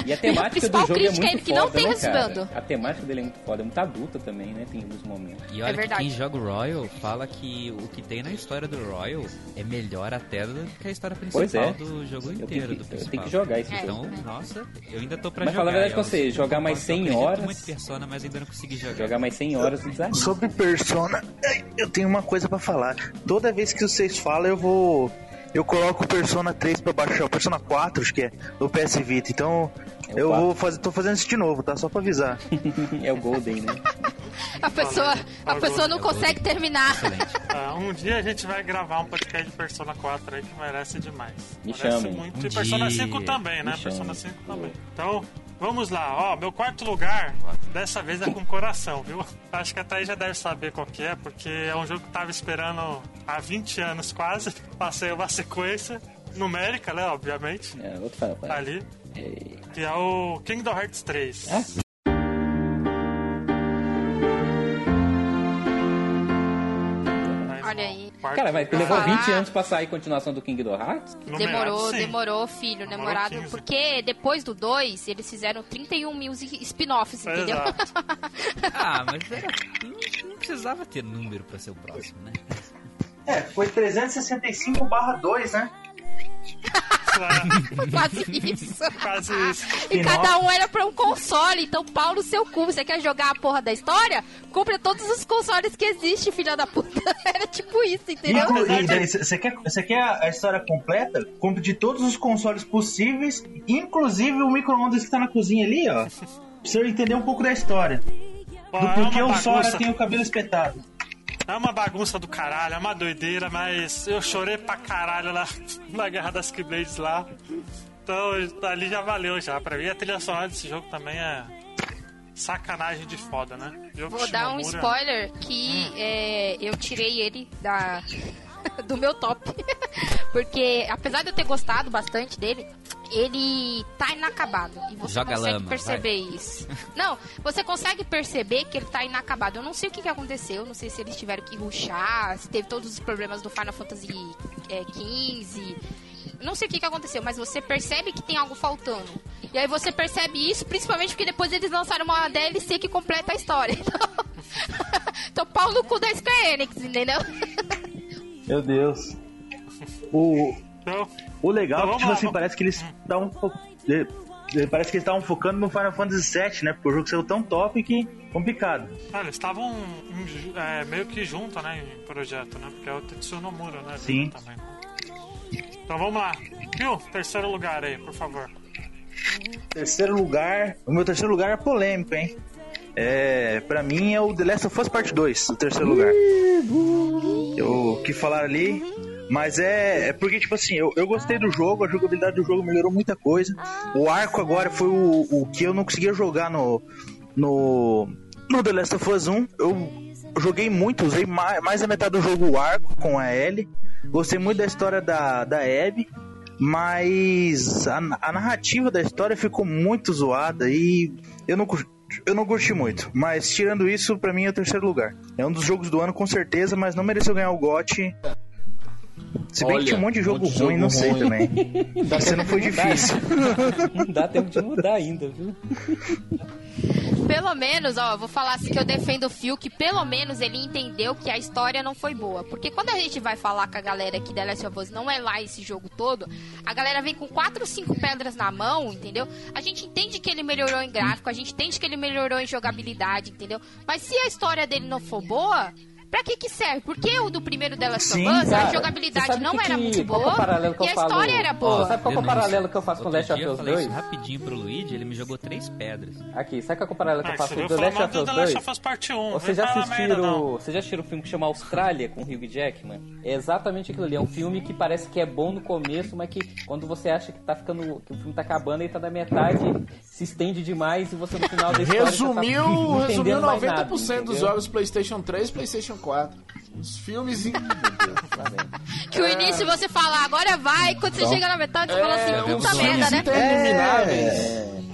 E a temática principal do jogo é crítica é muito que não foda, tem né, cara? A temática dele é muito foda, é muito adulta também, né? Tem alguns momentos. E É olha que verdade. quem joga o Royal fala que o que tem na história do Royal é melhor até do que a história principal é. do jogo Eu inteiro. tenho, do que, eu tenho que jogar esse É. jogo. Então, nossa, eu ainda tô pra Mas jogar. fala a verdade com eu você, jogar mais pouco, eu 100 acredito horas- muito em Persona, mas ainda não consegui jogar. Jogar mais 100 horas e desanima. Sobre Persona, eu tenho uma coisa pra falar. Toda vez que vocês falam, eu vou eu coloco o Persona 3 pra baixar, o Persona 4, acho que é, do PS Vita. Então, É eu 4. vou fazer, tô fazendo isso de novo, tá? Só pra avisar. é o Golden, né? A pessoa, a pessoa não consegue terminar. Ah, um dia a gente vai gravar um podcast de Persona 4 aí que merece demais. Me merece chamem. muito. Um e Persona dia. 5 também, né? Me Persona chamem. 5 também. Então, vamos lá. Ó, meu quarto lugar, dessa vez é com coração, viu? Acho que a Thaís já deve saber qual que é, porque é um jogo que eu tava esperando há 20 anos quase. Passei uma sequência numérica, né? Obviamente. É, outro Final Fantasy. ali. É, Que é o Kingdom Hearts 3. Quarto Cara, mas levou Falar- 20 anos pra sair continuação do Kingdom Hearts? Numerado, Demorou, sim. demorou, filho, Demorou demorado. 15. Porque depois do 2, eles fizeram 31 mil spin-offs, entendeu? Ah, mas era, não, não precisava ter número pra ser o próximo, né? É, foi 365 barra 2, né? É, Quase isso. quase isso. E cada um era pra um console, então pau no seu cu. Você quer jogar a porra da história? Compra todos os consoles que existem, filha da puta. Era tipo isso, entendeu? Você quer, quer a história completa? Compre de todos os consoles possíveis, inclusive o micro-ondas que tá na cozinha ali, ó. Pra você entender um pouco da história. Do é porquê o Sora tem o cabelo espetado. É uma bagunça do caralho, é uma doideira, mas eu chorei pra caralho lá na Guerra das Keyblades lá. Então ali já valeu já. Pra mim a trilha sonora desse jogo também é sacanagem de foda, né? Yoko Vou dar um Shimomura- spoiler que é, eu tirei ele da do meu top. Porque apesar de eu ter gostado bastante dele, ele tá inacabado. E você Joga consegue lama, perceber isso. Não, você consegue perceber que ele tá inacabado. Eu não sei o que, que aconteceu, não sei se eles tiveram que ruxar, se teve todos os problemas do Final Fantasy é, XV. Não sei o que, que aconteceu, mas você percebe que tem algo faltando. E aí você percebe isso, principalmente porque depois eles lançaram uma DLC que completa a história. Então, então pau no cu da Square Enix, entendeu? Meu Deus. O, Então, o legal Então é que, vamos tipo lá, assim, vamos- parece que eles eh, eh, Parece que eles estavam focando no Final Fantasy VII, né? Porque o jogo saiu tão top que complicado. ah, eles estavam é, meio que junto, né, em projeto, né? Porque é o Tetsuya Nomura, né? Sim. Também. Então vamos lá. Viu? Terceiro lugar aí, por favor. Terceiro lugar. O meu terceiro lugar é polêmico, hein? É, pra mim é o The Last of Us Part 2, o terceiro lugar. Eu que falaram ali, mas é, é porque, tipo assim, eu, eu gostei do jogo, a jogabilidade do jogo melhorou muita coisa. O arco agora foi o, o que eu não conseguia jogar no, no, no The Last of Us 1. Eu joguei muito, usei mais, mais da metade do jogo o arco com a Ellie. Gostei muito da história da, da Abby. Mas a, a narrativa da história ficou muito zoada e eu não, eu não curti muito. Mas tirando isso, pra mim é o terceiro lugar. É um dos jogos do ano com certeza, mas não mereceu ganhar o GOT. Se bem que Olha, tinha um monte de jogo um monte de ruim, jogo não sei ruim. também. Dá Você não foi mudar difícil. ainda. Dá tempo de mudar ainda, viu? Pelo menos, ó, vou falar assim que eu defendo o Phil, que pelo menos ele entendeu que a história não foi boa. Porque quando a gente vai falar com a galera que The Last of Us não é lá esse jogo todo, a galera vem com quatro ou cinco pedras na mão, entendeu? A gente entende que ele melhorou em gráfico, a gente entende que ele melhorou em jogabilidade, entendeu? Mas se a história dele não for boa, pra que que serve? Porque o do primeiro of Us, a jogabilidade não que era que- muito é o boa e eu a falo? história era boa. Sabe qual é o paralelo que eu faço com Outro Last of Us falei 2? isso rapidinho pro Luigi, ele me jogou três pedras. Aqui, sabe qual é o paralelo que eu Ah, faço com The Last of Us do The 2? Last of Us Parte 1. Vocês já assistiram, vocês já assistiram um filme que chama Austrália com o Hugh Jackman? É exatamente aquilo ali, é um filme que parece que é bom no começo, mas que quando você acha que tá ficando que o filme tá acabando, ele tá na metade, se estende demais e você no final da história Resumiu, tá resumiu entendendo mais 90% nada, dos jogos PlayStation 3 PlayStation 4. Os filmes. em-? Que o início você fala, agora vai, quando você chega na metade você fala assim, É, puta os merda, né? intermináveis.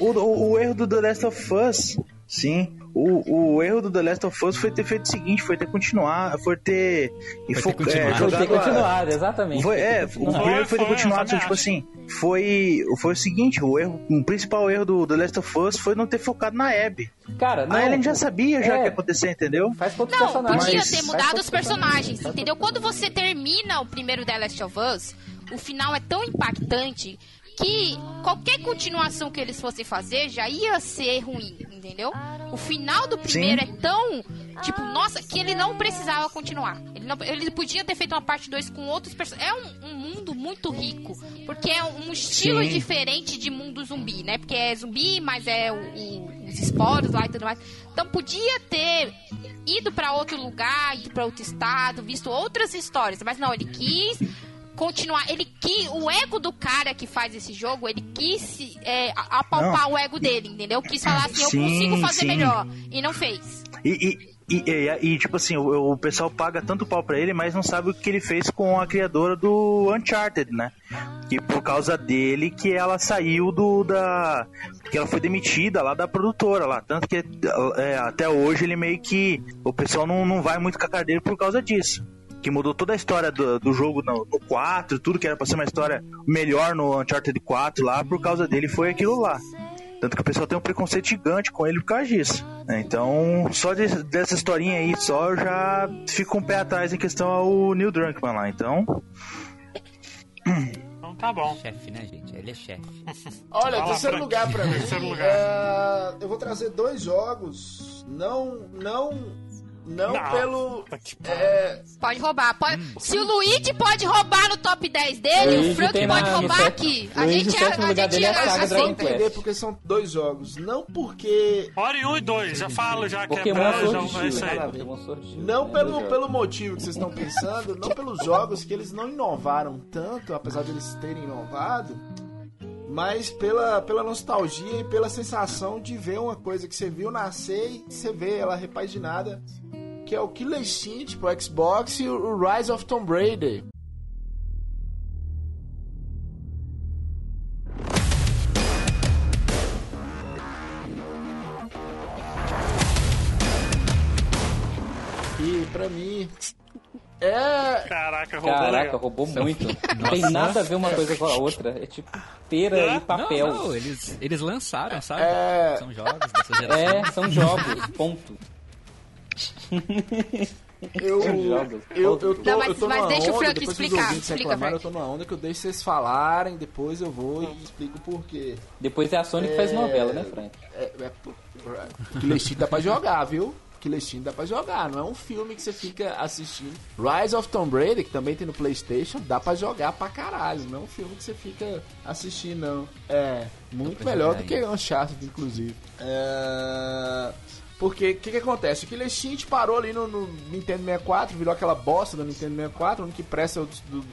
O, o, o erro do The Last of Us, sim. O, o erro do The Last of Us foi ter feito o seguinte, foi ter continuar, foi ter, e ter fo- continuado. é, Foi ter continuado, exatamente. Foi, é, o Continuado. primeiro foi ter Foi, continuado, foi, tipo eu assim, foi, foi o seguinte, o erro, o principal erro do The Last of Us foi não ter focado na Abby. Cara, não, a Ellen já sabia já é. o que ia acontecer, entendeu? Faz Não, personagens. podia ter mudado os personagens, Faz entendeu? Quando você termina o primeiro The Last of Us, o final é tão impactante que qualquer continuação que eles fossem fazer já ia ser ruim, entendeu? O final do primeiro é tão, tipo, nossa, que ele não precisava continuar. Ele, não, ele podia ter feito uma parte 2 com outros personagens. É um, um, mundo muito rico, porque é um estilo Sim. diferente de mundo zumbi, né? Porque é zumbi, mas é o, o, os esporos lá e tudo mais. Então podia ter ido para outro lugar, ido para outro estado, visto outras histórias, mas não, ele quis continuar. Ele que o ego do cara que faz esse jogo, ele quis é, apalpar não. o ego dele, entendeu? Quis falar assim, sim, eu consigo fazer sim. melhor. E não fez. E, e... E, e, tipo assim, o, o, pessoal paga tanto pau pra ele, mas não sabe o que ele fez com a criadora do Uncharted, né? Que por causa dele que ela saiu do da. que ela foi demitida lá da produtora lá. Tanto que é, até hoje ele meio que. O pessoal não, não vai muito com a dele por causa disso que mudou toda a história do, do jogo no, no 4, tudo que era pra ser uma história melhor no Uncharted 4 lá, por causa dele foi aquilo lá. Tanto que o pessoal tem um preconceito gigante com ele por causa disso. Né? Então, só de, dessa historinha aí, só eu já fico um pé atrás em questão ao Neil Drunkmann lá. Então. Então tá bom. Chefe, né, gente? Ele é chefe. Olha, terceiro lugar pra mim. terceiro lugar. É, eu vou trazer dois jogos. Não, não não, não. pelo. É... Pode roubar. Pode... Hum. Se o Luigi pode roubar no top 10 dele, Luigi o Frank pode roubar aqui. A gente é. A gente é. Assim, Dragon entender porque são dois jogos. Não porque. Ori 1 e 2, já falo, já que é pra, já, isso aí. Não pelo, pelo motivo que vocês estão pensando, não pelos jogos que eles não inovaram tanto, apesar de eles terem inovado mas pela, pela nostalgia e pela sensação de ver uma coisa que você viu nascer e você vê ela repaginada que é o Killer Instinct pro Xbox e o Rise of Tomb Raider. E pra mim. É. Caraca, roubou. Caraca, roubou muito. Não tem nada a ver uma coisa com a outra. É tipo pera é? e papel. Não, não, eles, eles lançaram, sabe? É... São jogos dessa geração. É, são jogos, ponto. Eu, eu, eu, tô, não, mas, eu tô mas deixa onda, o Frank explicar. Explica, Frank. Eu tô numa onda que eu deixo vocês falarem, depois eu vou e explico o porquê. Depois é a Sony é... que faz novela, né, Frank? É, é, é, dá pra jogar, viu? Killer dá pra jogar, não é um filme que você fica assistindo. Rise of Tomb Raider, que também tem no Playstation, dá pra jogar pra caralho, não é um filme que você fica assistindo, não. É, muito melhor do que Uncharted, inclusive. É... Porque o que, que acontece? O Killer Instinct parou ali no, no, Nintendo 64, virou aquela bosta do Nintendo 64, onde que presta do, do,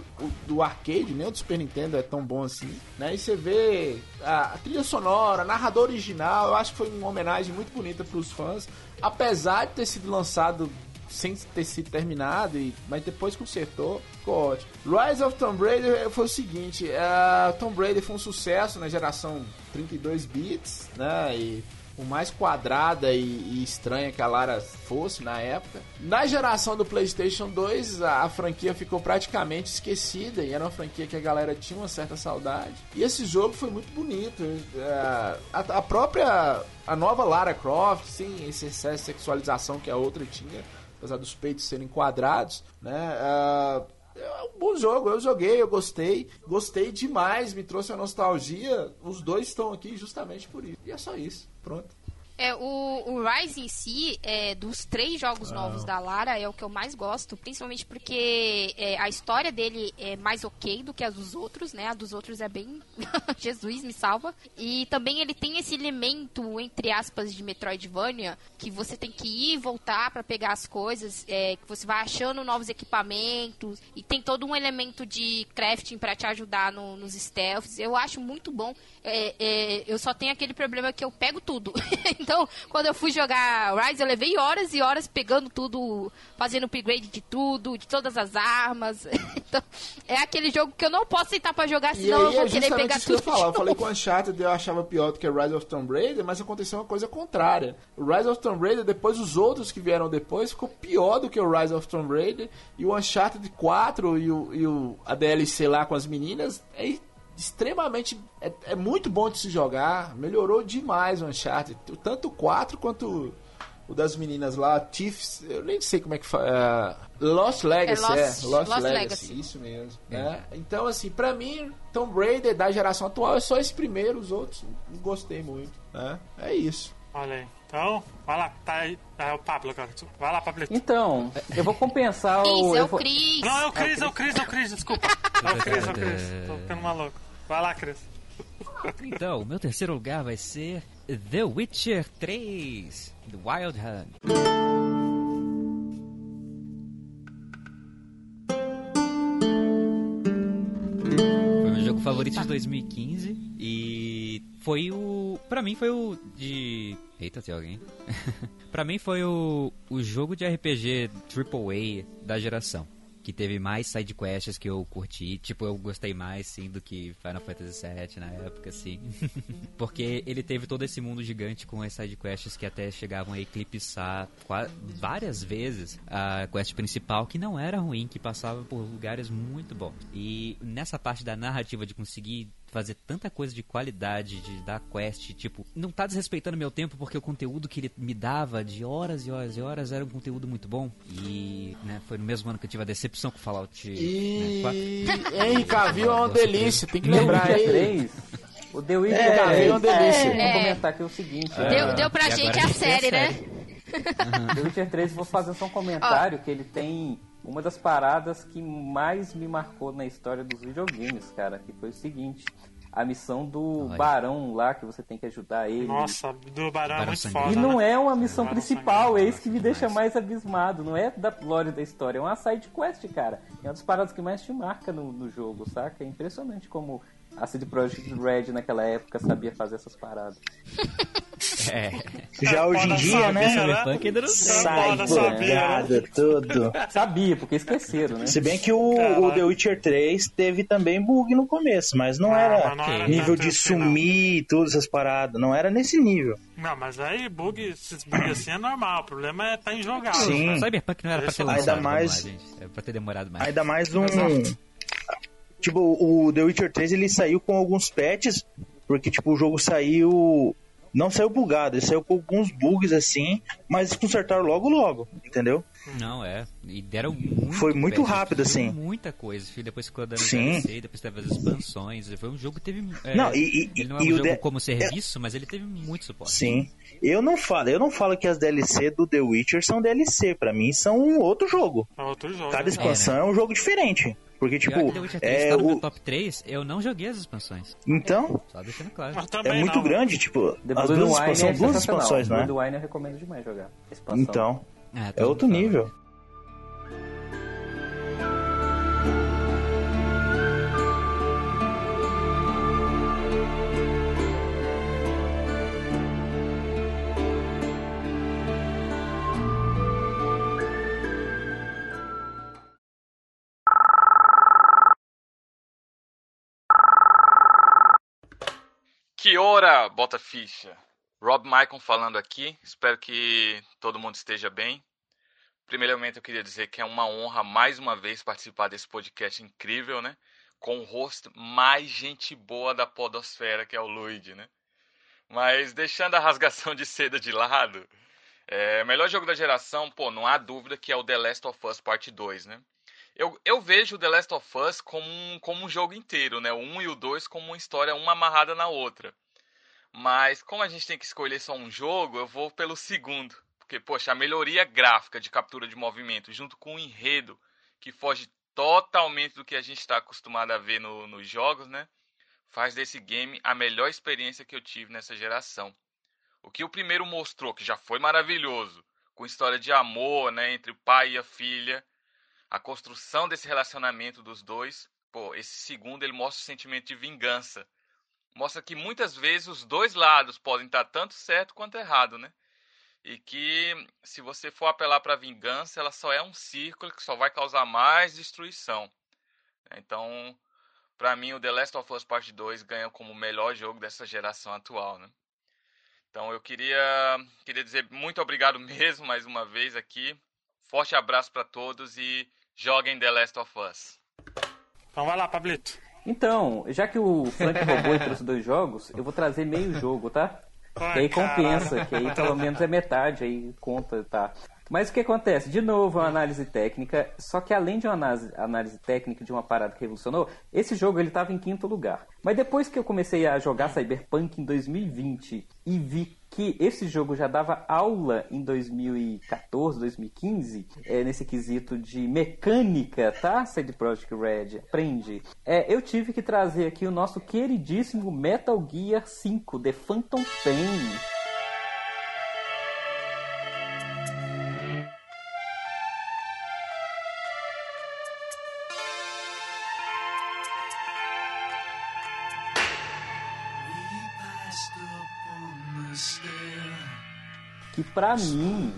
do, arcade, nem o do Super Nintendo é tão bom assim. Né? E você vê a, a trilha sonora, narrador original, eu acho que foi uma homenagem muito bonita para os fãs. Apesar de ter sido lançado sem ter sido terminado, e, mas depois consertou, ficou ótimo. Rise of Tomb Raider foi o seguinte: uh, Tomb Raider foi um sucesso na geração 32 bits, né? E por mais quadrada e, e, estranha que a Lara fosse na época. Na geração do PlayStation 2, a, a, franquia ficou praticamente esquecida e era uma franquia que a galera tinha uma certa saudade. E esse jogo foi muito bonito. É, a, a, própria. A nova Lara Croft, sim, esse excesso de sexualização que a outra tinha, apesar dos peitos serem quadrados, né? Uh, é um bom jogo, eu joguei, eu gostei, gostei demais, me trouxe a nostalgia. Os dois estão aqui justamente por isso. E é só isso. Pronto. É, o, o Rise em si, é, dos três jogos ah. novos da Lara, é o que eu mais gosto, principalmente porque é, a história dele é mais ok do que a dos outros, né? A dos outros é bem. Jesus me salva. E também ele tem esse elemento, entre aspas, de Metroidvania, que você tem que ir e voltar para pegar as coisas, é, que você vai achando novos equipamentos, e tem todo um elemento de crafting para te ajudar no, nos stealths. Eu acho muito bom. É, é, eu só tenho aquele problema que eu pego tudo. Então, quando eu fui jogar Rise, eu levei horas e horas pegando tudo, fazendo upgrade de tudo, de todas as armas. Então, é aquele jogo que eu não posso sentar pra jogar, senão eu vou é querer pegar tudo. Eu, eu falei com o Uncharted eu achava pior do que Rise of Tomb Raider, mas aconteceu uma coisa contrária. O Rise of Tomb Raider, depois os outros que vieram depois, ficou pior do que o Rise of Tomb Raider. E o Uncharted 4 e o, e o a DLC lá com as meninas, é extremamente. É, é, muito bom de se jogar. Melhorou demais o Uncharted. Tanto o 4 quanto o das meninas lá, Tiffs. Eu nem sei como é que fala. Uh, Lost Legacy, é. Lost, é, Lost, Lost Legacy, Legacy, Isso mesmo. É. Né? Então, assim, pra mim, Tomb Raider da geração atual é só esse primeiro, os outros não gostei muito. Né? É isso. Olha aí. Então, vai lá, tá aí. É o Pablo agora. Vai lá, Pablito. Então, eu vou compensar Cris, o. é eu o Cris. Não, é o Cris, é o Cris, é o Cris, desculpa. É o Cris, é o Cris. Tô ficando maluco. Vai lá, Cris. Então, o meu terceiro lugar vai ser The Witcher 3, The Wild Hunt. Foi meu jogo favorito de 2015 e foi o. Pra mim foi o de. Eita, tem alguém? pra mim foi o, o jogo de RPG AAA da geração. Que teve mais side quests que eu curti. Tipo, eu gostei mais, sim, do que Final Fantasy VII na época, sim. Porque ele teve todo esse mundo gigante com as side quests que até chegavam a eclipsar várias vezes a quest principal, que não era ruim, que passava por lugares muito bons. E nessa parte da narrativa de conseguir fazer tanta coisa de qualidade, de dar quest, tipo, não tá desrespeitando meu tempo porque o conteúdo que ele me dava de horas e horas e horas era um conteúdo muito bom. E, né, foi no mesmo ano que eu tive a decepção com Fallout E. né, 4. Henry Cavill é uma delícia, tem que lembrar aí. 3. O The Witcher É, 3. é uma delícia. Vou comentar aqui o seguinte. Deu, deu pra gente a a gente tem a série, né? série. The Witcher 3, vou fazer só um comentário que ele tem uma das paradas que mais me marcou na história dos videogames, cara, que foi o seguinte. A missão do Olha. Barão lá, que você tem que ajudar ele. Nossa, do Barão é muito foda. E não né? é uma missão Barão principal, Sangrento. é isso que me deixa mais abismado. Não é da glória da história, é uma side quest, cara. É uma das paradas que mais te marca no, no jogo, saca? É impressionante como a CD Projekt Red naquela época sabia fazer essas paradas. É. Já hoje em dia, sabia, né? Cyberpunk ainda não. Sai né? bugado, tudo. Sabia, porque esqueceram, né? Se bem que o, o The Witcher 3 teve também bug no começo, mas não Ah, era mas não era nível de assim, sumir e todas essas paradas. Não era nesse nível. Não, mas aí bug, esses bug assim é normal. O problema é tá injogável. Sim. velho. Cyberpunk não era pra ter Ainda lançado, mais- vamos lá, gente. Era pra ter demorado mais. Ainda mais um. Tipo, o The Witcher 3 ele saiu com alguns patches, porque tipo, o jogo saiu. Não saiu bugado, ele saiu com alguns bugs assim, mas eles consertaram logo logo, entendeu? Não, é. E deram muito. Foi muito rápido, foi assim. Muita coisa. filho. Depois ficou dando Sim. DLC, depois teve as expansões. Foi um jogo que teve. é, Não, e- e- ele não é e um o jogo de- como serviço, mas ele teve muito suporte. Sim. Eu não falo, eu não falo que as DLC do The Witcher são DLC, pra mim são um outro jogo. É outro jogo. Cada né? expansão é, um jogo diferente. Porque, Pior tipo, que The Witcher 3 é, tá no meu o... top 3, eu não joguei as expansões. então, Só deixando claro. É muito não. grande, tipo, The as duas Wine expansões, é são duas expansões, né? Eu recomendo demais jogar. Expansão. Então, Ah, é todo outro fala. nível. Que hora, bota ficha. Rob Maicon falando aqui. Espero que todo mundo esteja bem. Primeiramente, eu queria dizer que é uma honra mais uma vez participar desse podcast incrível, né? Com o host mais gente boa da podosfera, que é o Luigi, né? Mas deixando a rasgação de seda de lado, é, melhor jogo da geração, pô, não há dúvida que é o The Last of Us Parte 2, né? Eu, eu vejo o The Last of Us como um, como um jogo inteiro, né? O 1 e o 2 como uma história, uma amarrada na outra. Mas como a gente tem que escolher só um jogo, eu vou pelo segundo. Porque, poxa, a melhoria gráfica de captura de movimento, junto com o enredo, que foge totalmente do que a gente está acostumado a ver no- nos jogos, né? Faz desse game a melhor experiência que eu tive nessa geração. O que o primeiro mostrou, que já foi maravilhoso, com história de amor, né, entre o pai e a filha, a construção desse relacionamento dos dois, pô, esse segundo ele mostra o sentimento de vingança. Mostra que muitas vezes os dois lados podem estar tanto certo quanto errado, né? E que se você for apelar para vingança, ela só é um círculo que só vai causar mais destruição. Então, para mim, o The Last of Us Part 2 ganha como o melhor jogo dessa geração atual, né? Então, eu queria, queria dizer muito obrigado mesmo mais uma vez aqui. Forte abraço para todos e joguem The Last of Us. Então vai lá, Pablito. Então, já que o Frank roubou e trouxe dois jogos, eu vou trazer meio jogo, tá? Ai, Que aí compensa, que aí pelo menos é metade, aí conta, tá? Mas o que acontece? De novo, uma análise técnica, só que além de uma análise, análise técnica de uma parada que revolucionou, esse jogo ele tava em quinto lugar. Mas depois que eu comecei a jogar Cyberpunk em 2020 e vi que esse jogo já dava aula em 2014, 2015, é, nesse quesito de mecânica, tá? CD Projekt Red, aprende. É, eu tive que trazer aqui o nosso queridíssimo Metal Gear 5, The Phantom Pain. Pra mim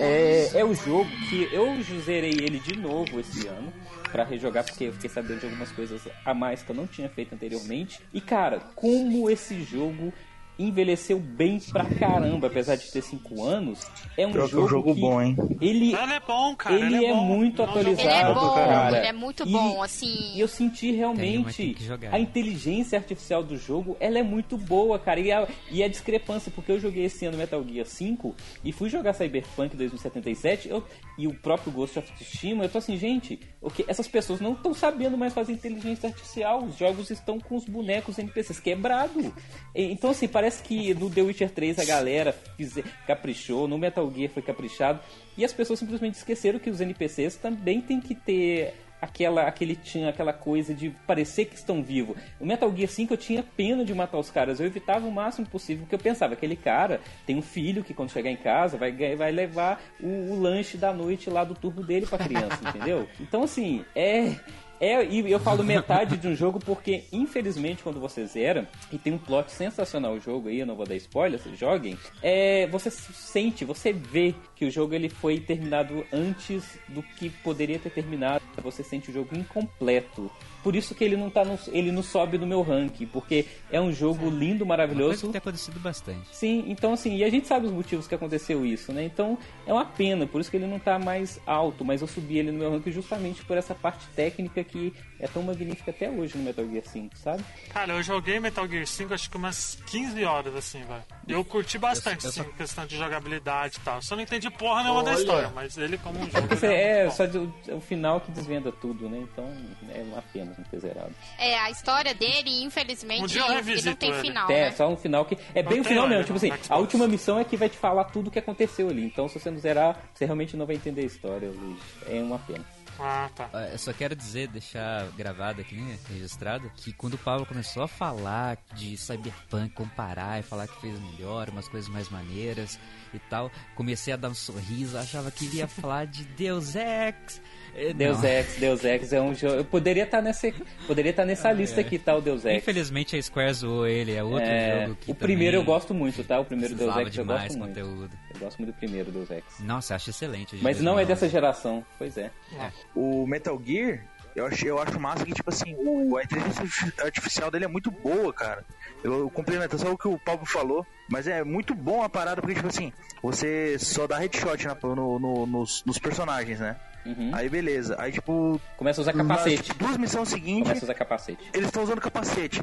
é, é o jogo que eu zerei ele de novo esse ano pra rejogar porque eu fiquei sabendo de algumas coisas a mais que eu não tinha feito anteriormente. E cara, como esse jogo envelheceu bem pra caramba, apesar de ter 5 anos, é um é jogo, um jogo que bom, hein? ele Ele é bom, cara. ele, ele é, bom. muito não, atualizado, Ele é bom, cara. ele é muito E- bom, assim. E eu senti realmente tem a inteligência artificial do jogo, ela é muito boa, cara. E a, e a discrepância, porque eu joguei esse ano Metal Gear 5 e fui jogar Cyberpunk 2077 eu- e o próprio Ghost of Tsushima, eu tô assim, gente, o que essas pessoas não estão sabendo mais fazer inteligência artificial. Os jogos estão com os bonecos NPCs quebrado. E- Então assim, parece que no The Witcher 3 a galera fize- caprichou, no Metal Gear foi caprichado e as pessoas simplesmente esqueceram que os NPCs também tem que ter aquela aquele tinha aquela coisa de parecer que estão vivos. O Metal Gear 5 eu tinha pena de matar os caras, eu evitava o máximo possível, porque eu pensava aquele cara tem um filho que quando chegar em casa vai vai levar o, o lanche da noite lá do turno dele pra criança, entendeu? Então assim, é é, e eu falo metade de um jogo porque, infelizmente, quando você zera, e tem um plot sensacional o jogo aí, eu não vou dar spoilers, joguem, é, você sente, você vê que o jogo ele foi terminado antes do que poderia ter terminado. Você sente o jogo incompleto. Por isso que ele não, tá no, ele não sobe no meu ranking, porque é um jogo lindo, Uma coisa maravilhoso. que tem acontecido bastante. Sim, então assim, e a gente sabe os motivos que aconteceu isso, né? Então é uma pena, por isso que ele não tá mais alto, mas eu subi ele no meu ranking justamente por essa parte técnica que é tão magnífica até hoje no Metal Gear 5, sabe? Cara, eu joguei Metal Gear 5 acho que umas 15 horas, assim, velho. Eu curti bastante, assim, só- questão de jogabilidade e tal. Só não entendi porra nenhuma da Olha. história, mas ele como um É jogo... é bom. só do- o final que desvenda tudo, né? Então é uma pena não ter zerado. É, a história dele, infelizmente, Um dia eu não tem ele. final, É, né? só um final que. É bem Não o tem final mesmo, tipo assim, a última missão é que vai te falar tudo o que aconteceu ali. Então se você não zerar, você realmente não vai entender a história, Luiz. É uma pena. Ah, tá. Ah, Eu só quero dizer, deixar gravado aqui, né, registrado, que quando o Paulo começou a falar de Cyberpunk, comparar e falar que fez melhor, umas coisas mais maneiras e tal, comecei a dar um sorriso, achava que ele ia falar de Deus Ex. Deus. Ex, Deus Ex é um jogo. Eu poderia estar nessa, poderia estar nessa lista aqui, tá? O Deus Ex. Infelizmente a Square zoou ele, é outro É, jogo que o primeiro eu gosto muito, tá? O primeiro Deus Ex eu gosto muito. conteúdo. Eu gosto muito do primeiro Deus Ex. Nossa, acho excelente. Mas não é 2011. dessa geração, pois é. O Metal Gear, eu acho, eu acho massa que, tipo assim, o, a inteligência artificial dele é muito boa, cara. Eu, eu complemento só o que o Pablo falou, mas é muito bom a parada, porque, tipo assim, você só dá headshot na- no- no- nos, nos personagens, né? Uhum. Aí beleza. Aí, tipo, Começa a usar nas capacete. duas missões seguintes, Começa a usar capacete. eles estão usando capacete.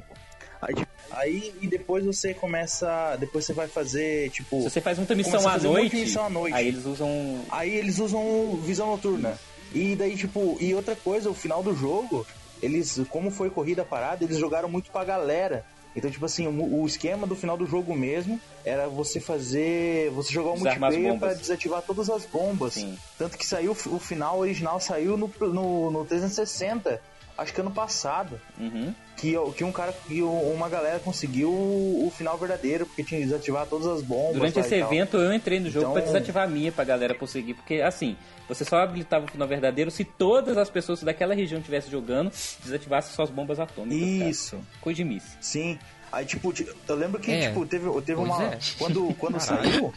Aí, tipo, aí e depois você começa. Depois você vai fazer, tipo. Se você faz muita missão à noite, missão à noite. aí eles usam. Aí eles usam visão noturna. E daí, tipo, e outra coisa, o final do jogo, eles, como foi corrida a parada, eles jogaram muito pra galera. Então, tipo assim, o, o esquema do final do jogo mesmo era você fazer. Você jogar o multiplayer pra desativar todas as bombas. Sim. Tanto que saiu o final original saiu no, no, no 360, acho que ano passado. Uhum. Que, que um cara, que uma galera conseguiu o, o final verdadeiro, porque tinha que desativar todas as bombas. Durante esse tal. evento eu entrei no jogo Então- pra desativar a minha pra galera conseguir, porque assim, você só habilitava o final verdadeiro se todas as pessoas daquela região estivessem jogando, desativasse suas bombas atômicas. cara. Isso. Coisa de miss. Sim. Aí, tipo, ti- eu lembro que, É, tipo, teve, teve pois uma. é. Quando, quando saiu.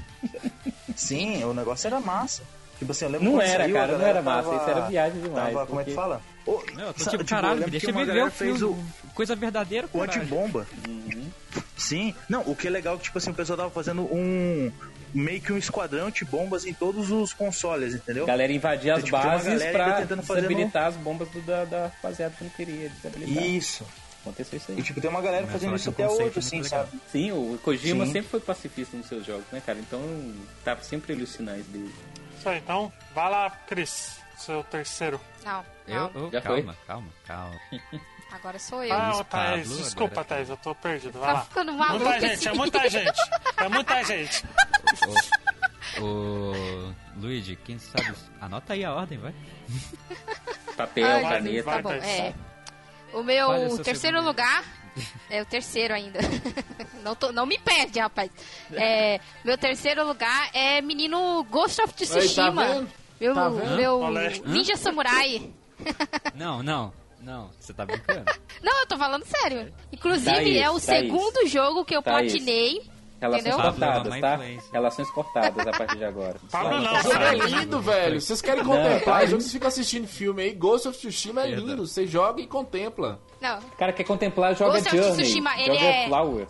Sim, o negócio era massa. Tipo assim, eu lembro Não quando era, saiu, cara, não era massa, tava- isso era viagem demais. Tava, como é que porque- fala? Ô, Não, eu tô tipo, tipo, eu caralho, me deixa me ver o filme, fez o, coisa verdadeira, o antibomba. Uhum. Sim. Não, o que é legal é que, tipo assim, o pessoal tava fazendo um. meio que um esquadrão de bombas em todos os consoles, entendeu? Galera invadia as Tipo, bases pra tentando fazer desabilitar as bombas do, da, da rapaziada que não queria desabilitar. Isso. Aconteceu isso aí. E tipo, tem uma galera fazendo eu isso até hoje, assim, legal. sabe? Sim, o Kojima Sim. sempre foi pacifista nos seus jogos, né, cara? Então, tava sempre ali os sinais dele. Isso aí, então, vai lá, Cris. seu terceiro. Não, Eu? não. Oh, Já calma, calma, calma. Agora sou eu. Ah, Thaís, Pablo, desculpa, agora- Thaís, eu tô perdido. Vai Tá lá. ficando maluco Muita gente, é muita gente. É muita gente. Ô, Luigi, quem sabe. Anota aí a ordem, vai. Papel, Ai, caneta. Tá bom, é. O meu o terceiro segundo. lugar. É o terceiro ainda. Não, tô- não me perde, rapaz. É, meu terceiro lugar é menino Ghost of tá Tsushima. vendo? Meu Tá vendo? meu. Ninja Samurai. Não, não, não. Você tá brincando? Não, eu tô falando sério. Inclusive, Thaís, é o Thaís. segundo jogo que eu Thaís. platinei. Relações Entendeu? cortadas, tá? Relações cortadas a partir de agora. Pablo não, O jogo é lindo, velho. Vocês querem contemplar? tá o jogo vocês ficam assistindo filme aí. Ghost of Tsushima é lindo. Você joga e contempla. Não, O cara quer contemplar, joga Ghost of Journey. Tsushima, ele joga é- Flowers.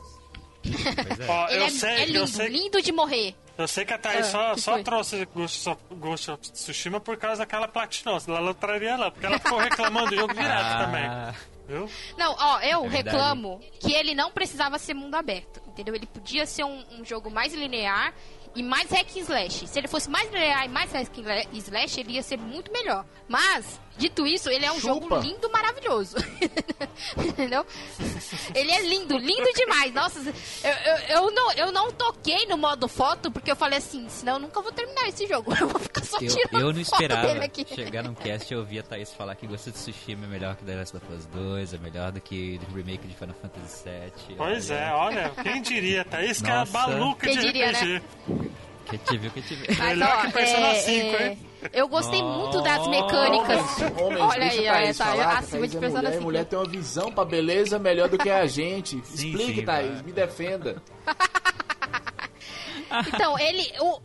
É. Ó, ele eu é, sei, é eu lindo, sei, lindo de morrer. Eu sei que a Thaís Ah, só, que só foi? trouxe Ghost of, Ghost of Tsushima por causa daquela platinou. Ela não traria lá, porque ela ficou reclamando do jogo direto também. Ah, Viu? Não, ó, eu É reclamo que ele não precisava ser mundo aberto, entendeu? Ele podia ser um, um jogo mais linear e mais hack and slash. Se ele fosse mais linear e mais hack and slash, ele ia ser muito melhor. Mas, dito isso, ele é um Chupa. jogo lindo, maravilhoso. entendeu? Ele é lindo, lindo demais. Nossa, eu, eu, eu não, eu não toquei no modo foto porque eu falei assim, senão eu nunca vou terminar esse jogo. Eu vou ficar só eu, tirando eu não foto esperava dele aqui. chegar num cast e ouvir a Thaís falar que Ghost of Tsushima é melhor que The Last of Us 2, é melhor do que o remake de Final Fantasy VII. Pois olha. é, olha, quem diria, Thaís que é maluca Quem de diria, RPG. Que te viu, que te viu. Mas, Melhor ó, que Persona é, 5, é, hein? Eu gostei muito das mecânicas. Homens, Olha aí, a olha, Thaís tá falar, acima de é Persona mulher, 5. mulher tem uma visão pra beleza melhor do que a gente. Sim, Explique, sim, Thaís, me defenda. Então, ele. O,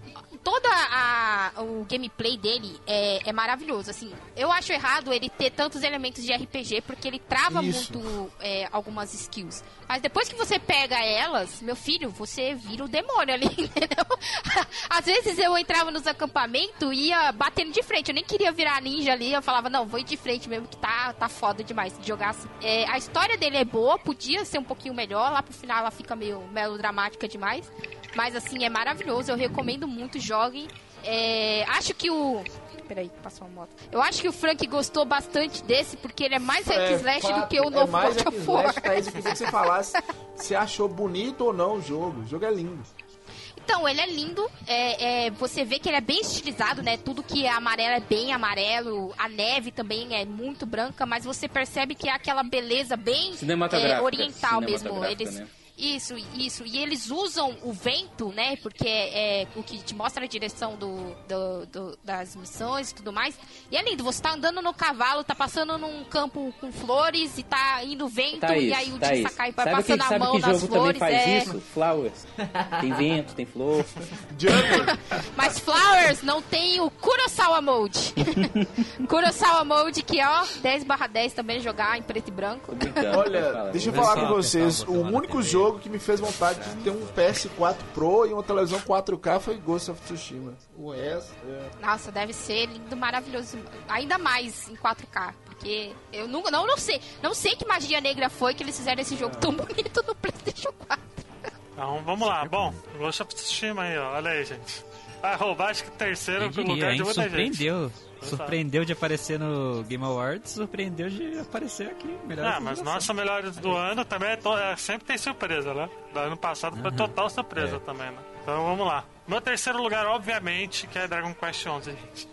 toda a, o gameplay dele é, é maravilhoso, assim. Eu acho errado ele ter tantos elementos de RPG, porque ele trava Isso. muito é, algumas skills. Mas depois que você pega elas, meu filho, você vira o demônio ali, entendeu? Às vezes eu entrava nos acampamentos e ia batendo de frente. Eu nem queria virar ninja ali. Eu falava, não, vou ir de frente mesmo, que tá, tá foda demais de jogar assim. É, a história dele é boa, podia ser um pouquinho melhor. Lá pro final ela fica meio melodramática demais. Mas assim, é maravilhoso. Eu recomendo muito, joguem. É, acho que o. Peraí, passou uma moto. Eu acho que o Frank gostou bastante desse, porque ele é mais hack and slash do que o é novo mais God hack of War. slash, Thaís, eu queria que você falasse se achou bonito ou não o jogo. O jogo é lindo. Então, ele é lindo. É, é, você vê que ele é bem estilizado, né? Tudo que é amarelo é bem amarelo. A neve também é muito branca, mas você percebe que é aquela beleza bem é, oriental mesmo. Eles, né? Isso, isso. E eles usam o vento, né? Porque é, é o que te mostra a direção do, do- do- das missões e tudo mais. E é lindo, você tá andando no cavalo, tá passando num campo com flores e tá indo vento Thaís, e aí o Thaís, Sakai vai sabe passando que, a mão que nas jogo flores. faz é. isso? Flowers. Tem vento, tem flor. Jungle, Mas Flowers não tem o Kurosawa Mode. Kurosawa Mode, que ó, 10 barra 10 também jogar em preto e branco. Olha, deixa eu falar com vocês. o único TV. Jogo que me fez vontade de ter um PS4 Pro e uma televisão 4K foi Ghost of Tsushima. O resto, é... Nossa, deve ser lindo, maravilhoso. Ainda mais em 4K. Porque eu nunca, não, não sei. Não sei que magia negra foi que eles fizeram esse jogo tão bonito no PlayStation 4. Então vamos lá. Bom, Ghost of Tsushima aí, ó. Olha aí, gente. Vai roubar, acho que terceiro Quem lugar diria, de muita gente. Surpreendeu. Surpreendeu de aparecer no Game Awards, surpreendeu de aparecer aqui. Melhor Ah, mas nossa melhores do ano também é é, sempre tem surpresa, né? Do ano passado foi total surpresa É. também, né? Então vamos lá. Meu terceiro lugar, obviamente, que é Dragon Quest 11, gente.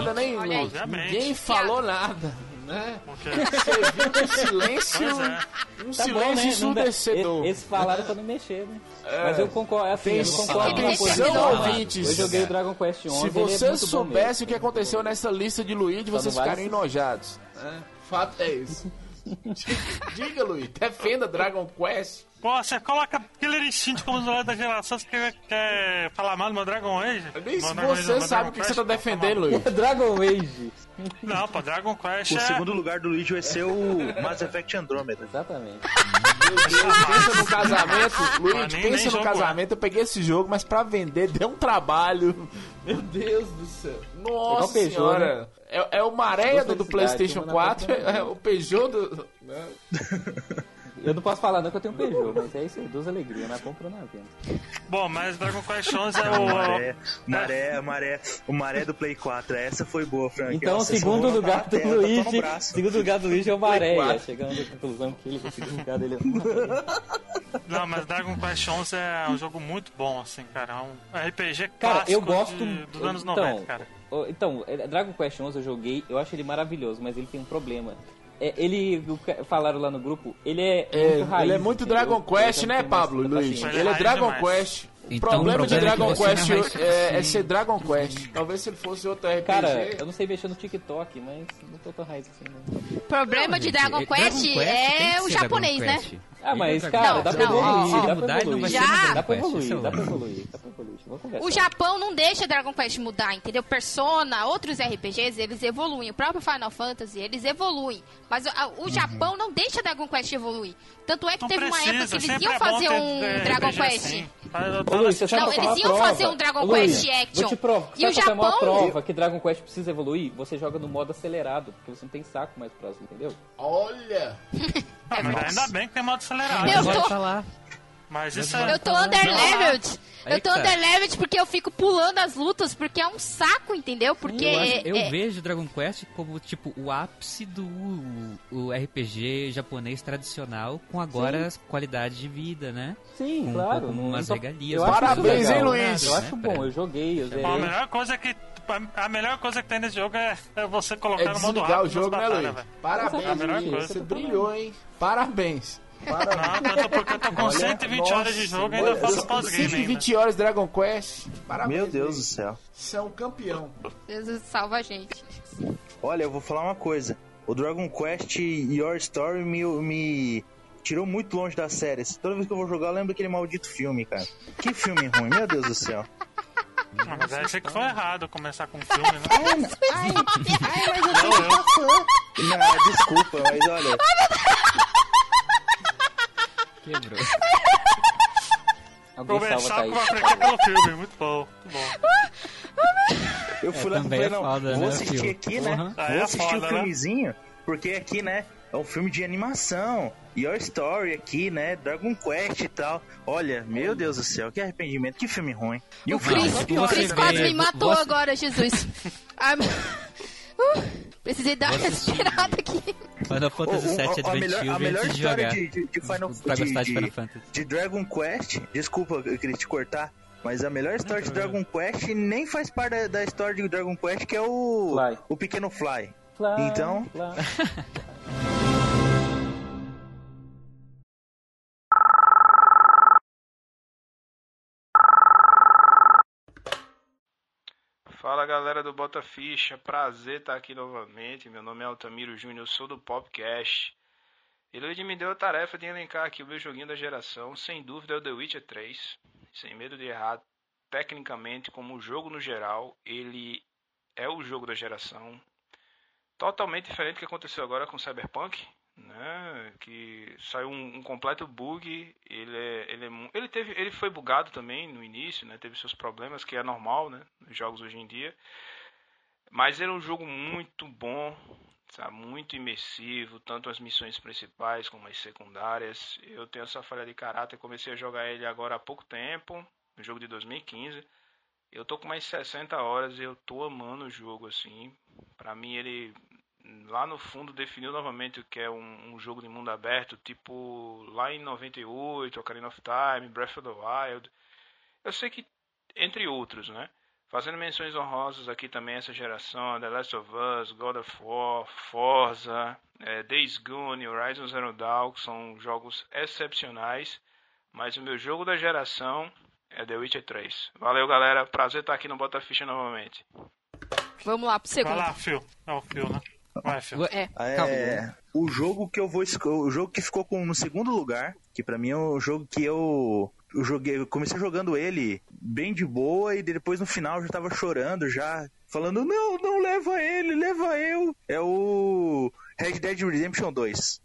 Nada, nem Olha aí. Obviamente. Ninguém falou nada, né? Você viu um silêncio, é. um Tá silêncio né? Ensurdecedor. Eles, eles falaram pra não mexer, né? Mas eu concordo, é assim, eu concordo com posição. ouvintes. Eu joguei o Dragon Quest 11, Se é vocês muito bom soubessem o que aconteceu nessa lista de Luigi, vocês ficariam enojados. É, fato é isso. Diga, Luigi, defenda Dragon Quest. Pô, você coloca Killer Instinct como do lado da geração, você quer, quer falar mal do meu Dragon Age? Nem Meu se Age, você meu sabe Dragon o que Quest? você tá defendendo, mesmo. Luigi. Dragon Age. Não, pô, Dragon Quest O é... segundo lugar do Luigi vai ser o Mass Effect Andromeda. Exatamente. Pensa no casamento, Luiz, Ah, nem- pensa nem no jogo, casamento, eu peguei esse jogo, mas pra vender deu um trabalho. Meu Deus do céu. Nossa Peugeot, senhora. É, é o Maréia do, do PlayStation felicidades, 4, uma na é o Peugeot do. né? Eu não posso falar não que eu tenho um Peugeot, mas é isso aí, duas alegrias, compra ou na venda. Bom, mas Dragon Quest 11 é O o... maré, maré, maré, o maré do Play 4. Essa foi boa, Frank. Então, o Nossa, segundo essa lugar do tá terra, Luigi, segundo lugar do Luigi é o quatro. chegando à conclusão que ele, o segundo lugar dele é. Não, mas Dragon Quest 11 é um jogo muito bom, assim, cara. É um RPG Cara, clássico eu gosto de- dos anos então, 90, cara. Então, é, Dragon Quest 11 eu joguei, eu acho ele maravilhoso, mas ele tem um problema. É, ele, o que falaram lá no grupo, ele é, É, muito raiz. ele é muito entendeu? Dragon Quest, eu né, Pablo, Luiz? Ele é é Dragon demais. Quest. O Então, problema o de problema é Dragon não Quest é, é ser Dragon Quest. Talvez se ele fosse outro RPG. Cara, eu não sei mexer no TikTok, mas não tô tão raiz assim, não. O problema de Gente, Dragon Dragon Quest é o japonês, Dragon né? Quest. Ah, mas, Não, cara, dá pra não, evoluir, dá pra não evoluir. Dragon Dá pra Quest, evoluir, é dá o- pra evoluir, dá pra evoluir. O Japão não deixa Dragon Quest mudar, entendeu? Persona, outros RPGs, eles evoluem. O próprio Final Fantasy, eles evoluem. Mas a- o Japão não deixa Dragon Quest evoluir. Tanto é que Não teve uma precisa, época que eles iam é fazer um é, Dragon RPG Quest. assim. Ô, Luiz, você sabe Não, é a eles iam prova? fazer um Dragon Ô, Luiz, Quest Action. Vou te provar. E o é a maior Japão- prova que Dragon Quest precisa evoluir? Você joga no modo acelerado, porque você não tem saco mais próximo, entendeu? Olha! Mas ainda bem que tem modo acelerado. Eu Agora tô- tá lá. Mas isso é... Eu tô underleveled. Eu tô underleveled porque eu fico pulando as lutas, porque é um saco, entendeu? Porque Eu, acho- é- eu é- vejo Dragon Quest como, tipo, o ápice do o RPG japonês tradicional, com agora qualidade de vida, né? Sim, Com- claro. com umas não- regalias. Parabéns, hein. Luiz? Eu acho Né, bom, pra- eu joguei, eu Bom, a melhor coisa que... A melhor coisa que tem nesse jogo é, é você colocar É no modo rápido o nas jogo, né, Luiz? velho. Parabéns, a melhor Luiz. coisa. Você brilhou, hein? Parabéns. Parabéns. Não, tanto porque eu tô com Olha, 120 horas de jogo e ainda faço pós-game ainda. 120 horas de Dragon Quest. Parabéns. Meu Deus do céu. Você é um campeão. Jesus salva a gente. Olha, eu vou falar uma coisa. O Dragon Quest Your Story me, me tirou muito longe da série. Toda vez que eu vou jogar, eu lembro daquele maldito filme, cara. Que filme ruim, meu Deus do céu. Mas aí achei que foi errado começar com um filme, né? Ai, ai, mas eu que passar. Não, desculpa, mas olha. Quebrou. Alguém Começar com uma franquia pelo filme, muito bom, muito bom. Eu fui É, lá e falei, é não, foda, vou né, assistir filme? aqui, né? Ah, Vou é assistir foda, o né? filmezinho, porque aqui, né? É um filme de animação. Your Story aqui, né? Dragon Quest e tal. Olha, meu Deus do céu, que arrependimento, que filme ruim. E O Chris, o Chris ainda. quase me matou você- agora, Jesus. Uh, precisei dar uma respirada aqui. Final Fantasy O- o- VII a melhor, a melhor história de, de, de Final Pra de, gostar de de- Final Fantasy. de Dragon Quest, desculpa, eu queria te cortar, mas a melhor história de Dragon Quest nem faz parte da, da história de Dragon Quest, que é o, Fly. o Pequeno Fly. Fly, Então- fly. Fala galera do Bota Ficha, prazer estar aqui novamente. Meu nome é Altamiro Júnior, sou do Popcast. E Luigi me deu a tarefa de elencar aqui o meu joguinho da geração. Sem dúvida é o The Witcher 3. Sem medo de errar, tecnicamente, como jogo no geral, ele é o jogo da geração. Totalmente diferente do que aconteceu agora com Cyberpunk, né? Que saiu um, um completo bug. Ele é, ele, é, ele teve, ele foi bugado também no início, né? Teve seus problemas, que é normal, né? Nos jogos hoje em dia. Mas ele é um jogo muito bom, sabe? Muito imersivo, tanto as missões principais como as secundárias. Eu tenho essa falha de caráter, comecei a jogar ele agora há pouco tempo, no jogo de 2015. Eu tô com mais 60 horas e eu tô amando o jogo assim. Pra mim ele lá no fundo definiu novamente o que é um, um jogo de mundo aberto, tipo lá em 98, Ocarina of Time, Breath of the Wild. Eu sei que entre outros, né? Fazendo menções honrosas aqui também essa geração, The Last of Us, God of War, Forza, eh, Days Gone, Horizon Zero Dawn, que são jogos excepcionais. Mas o meu jogo da geração é The Witcher 3. Valeu, galera. Prazer estar aqui no Bota Ficha novamente. Vamos lá pro Vai segundo. lá, Phil. É o Phil, né? Vai, Phil. É. É, o jogo que eu vou esco- o jogo que ficou com, no segundo lugar, que pra mim é o jogo que eu, eu joguei, eu comecei jogando ele bem de boa e depois no final eu já tava chorando, já falando não, não leva ele, leva eu. É o Red Dead Redemption 2.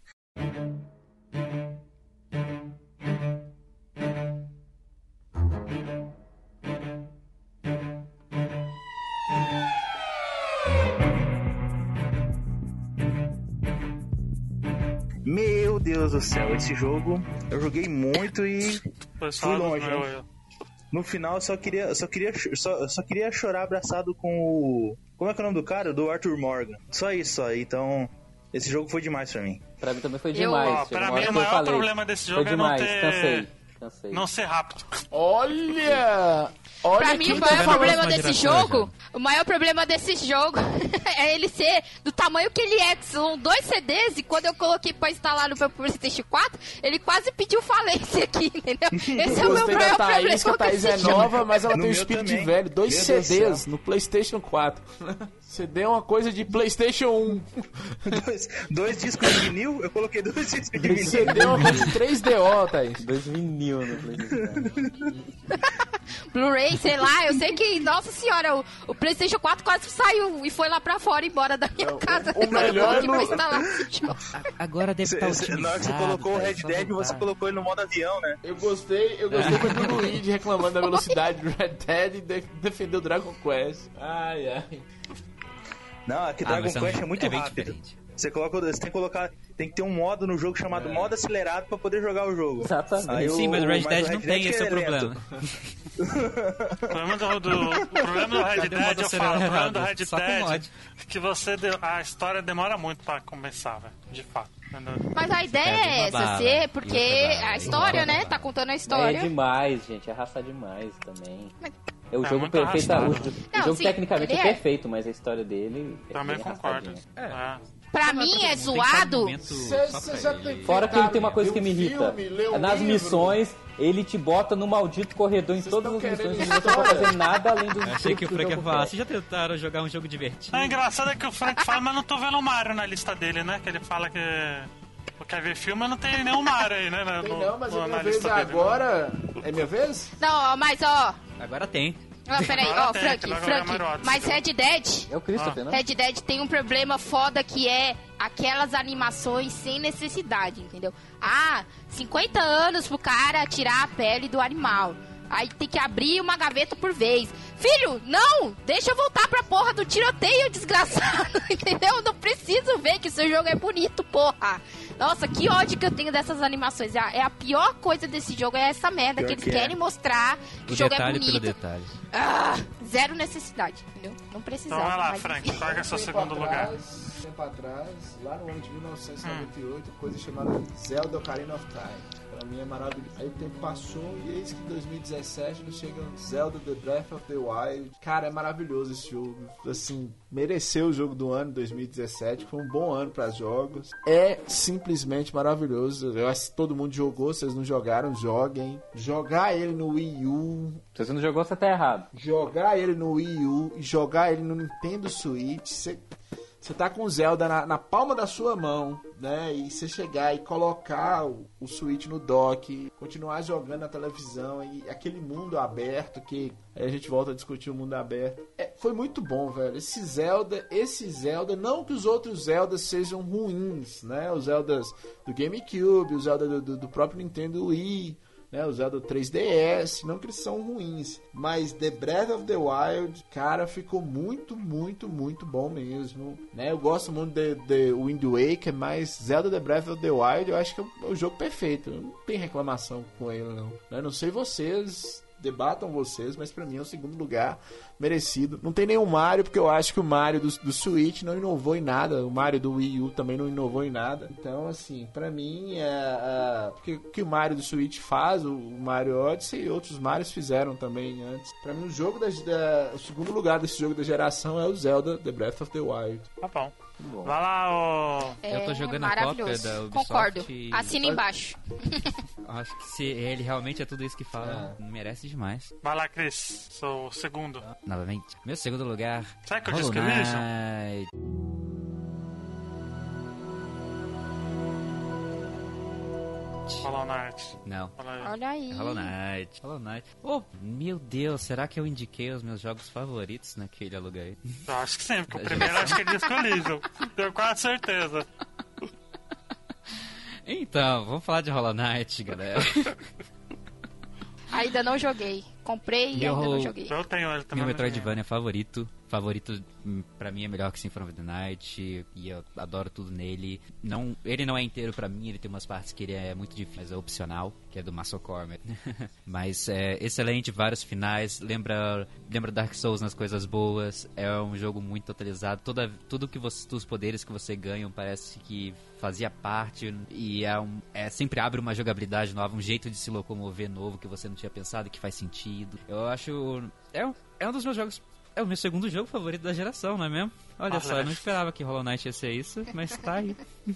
Deus do céu, esse jogo eu joguei muito e fui longe. meu eu. No final eu só queria, eu só queria, só, eu só queria chorar abraçado com o, como é que é o nome do cara? Do Arthur Morgan. Só isso, só. Então esse jogo foi demais pra mim. Pra mim também foi Eu- demais. Ó, Chegou pra mim, o eu maior falei, problema desse jogo foi é não demais, ter- cansei. Cansei. Não ser rápido. Olha! Olha Pra mim, o maior problema desse jogo, o maior problema desse jogo é ele ser do tamanho que ele é, que são dois CDs, e quando eu coloquei pra instalar no meu PlayStation 4, ele quase pediu falência aqui, entendeu? Esse é o meu maior Thaís, que a problema com Thaís é nova, mas ela No tem um espírito também. de velho. Dois Meu CDs no PlayStation 4. CD é uma coisa de PlayStation 1. dois, dois discos de vinil, eu coloquei dois discos de vinil. CD é uma coisa de 3DO, Thaís. Dois vinil no PlayStation. Blu-ray, sei lá, eu sei que, nossa senhora, o, o PlayStation 4 quase saiu e foi lá pra fora, embora da minha casa. o melhor que é no- pra instalar. Agora deve Cê- estar cê- otimizado. na hora que você colocou o Red só Dead, você colocou ele no modo avião, né? Eu gostei, eu gostei foi do Luigi reclamando da velocidade do Red Dead e de- defendeu o Dragon Quest. Ai, ai. Não, aqui Ah, Dragon mas são- Quest é muito bem rápido. diferente. Você coloca, você tem que colocar, tem que ter um modo no jogo chamado modo acelerado pra poder jogar o jogo. Exatamente. Aí Sim, o- mas o Red Dead não tem esse é o problema. O problema do, do- o problema do Red Dead, eu falo, o problema do? Red Dead é que você a história demora muito pra começar, velho. De fato. Mas a ideia é uma essa, ser, e porque a história, né? Tá contando a É história. demais, gente. É arrastar demais também. É o É jogo perfeito. O, arrastado. o Não, jogo sim, tecnicamente é é. perfeito, mas a história dele é Também bem concordo. É. Pra Não, mim é zoado. Fora que ele tem uma coisa que me irrita. Nas missões, ele te bota no maldito corredor em Vocês todas as missões e você não fazer nada além do Eu achei que o Frank ia falar, vocês já tentaram jogar um jogo divertido? Ah, engraçado é que o Frank fala, mas não tô vendo o Mario na lista dele, né? Que ele fala que quer ver filme, mas não tem nenhum Mario aí, né? Tem no- não, mas no- é minha vez dele, né? agora. É minha vez? Não, ó, mas ó. Agora tem. Ó, peraí, ó, tem, Frank, Frank. Mas Red Dead. É o Christopher, Ah. não? Red Dead tem um problema foda que é aquelas animações sem necessidade, entendeu? Ah, 50 anos pro cara tirar a pele do animal. Aí tem que abrir uma gaveta por vez. Filho, não! Deixa eu voltar pra porra do tiroteio, desgraçado. Entendeu? Não preciso ver que seu jogo é bonito, porra. Nossa, que ódio que eu tenho dessas animações. É a, é a pior coisa desse jogo, é essa merda Pior que eles que é. querem mostrar que o, jogo é detalhe bonito. pelo detalhe. Ah, zero necessidade, entendeu? Não precisava. Então vai lá, mas Frank, é o seu segundo lugar? Tempo atrás, lá no ano de 1998, coisa chamada Zelda Ocarina of Time. Mim é maravilhoso. Aí o tempo passou e eis que em 2017 nos chega Zelda The Breath of the Wild. Cara, é maravilhoso esse jogo. Assim, mereceu o jogo do ano 2017. Foi um bom ano para jogos. É simplesmente maravilhoso. Eu acho que todo mundo jogou, vocês não jogaram, joguem. Jogar ele no Wii U, Se você não jogou, você tá errado. jogar ele no Wii U e jogar ele no Nintendo Switch, você você tá com o Zelda na, na palma da sua mão, né? E você chegar e colocar o, o Switch no dock, continuar jogando na televisão e aquele mundo aberto que aí a gente volta a discutir o mundo aberto. É, foi muito bom, velho. Esse Zelda, esse Zelda, não que os outros Zeldas sejam ruins, né? Os Zeldas do GameCube, os Zelda do, do, do próprio Nintendo Wii, né, o Zelda 3DS, não que eles são ruins, mas The Breath of the Wild, cara, ficou muito, muito, muito bom mesmo, né? Eu gosto muito de, de Wind Waker, mas Zelda The Breath of the Wild, eu acho que é o, é jogo perfeito. Não tem reclamação com ele não. Não sei vocês, debatam vocês, mas pra mim é o segundo lugar merecido. Não tem nenhum Mario, porque eu acho que o Mario do, do Switch não inovou em nada. O Mario do Wii U também não inovou em nada. Então, assim, pra mim, é, é, o que o Mario do Switch faz, o Mario Odyssey e outros Marios fizeram também antes. Pra mim, o jogo da, da- o segundo lugar desse jogo da geração é o Zelda The Breath of the Wild. Tá bom. Bom. Vai lá, ô. Eu tô É jogando a cópia da Ubisoft Concordo. e- Assina embaixo. Acho que se ele realmente é tudo isso que fala, merece demais. Vai lá, Cris. Sou o segundo. Novamente. Meu segundo lugar. Será que eu disse que Knight. Hollow Knight. Não. Aí. Olha aí. É Hollow Knight. Hollow Knight. Oh, meu Deus, será que eu indiquei os meus jogos favoritos naquele aluguel? Eu acho que sim, porque o primeiro acho que li, Ju. Tenho quase certeza. Então, vamos falar de Hollow Knight, galera. Ainda não joguei. Comprei e Meu- ainda não joguei. Eu tenho ele também. Meu Metroidvania favorito. Favorito hum, pra mim é melhor que Symphony of the Night e eu adoro tudo nele. Não, ele não é inteiro pra mim, ele tem umas partes que ele é muito difícil, mas é opcional, que é do Muscle mas é excelente, vários finais, lembra lembra Dark Souls nas coisas boas, é um jogo muito totalizado, toda tudo que você os poderes que você ganha parece que fazia parte e é, um, é sempre abre uma jogabilidade nova, um jeito de se locomover novo que você não tinha pensado que faz sentido. Eu acho é um, é um dos meus jogos é o meu segundo jogo favorito da geração, não é mesmo? Olha Ah, só, eu não esperava que Hollow Knight ia ser isso, mas tá aí.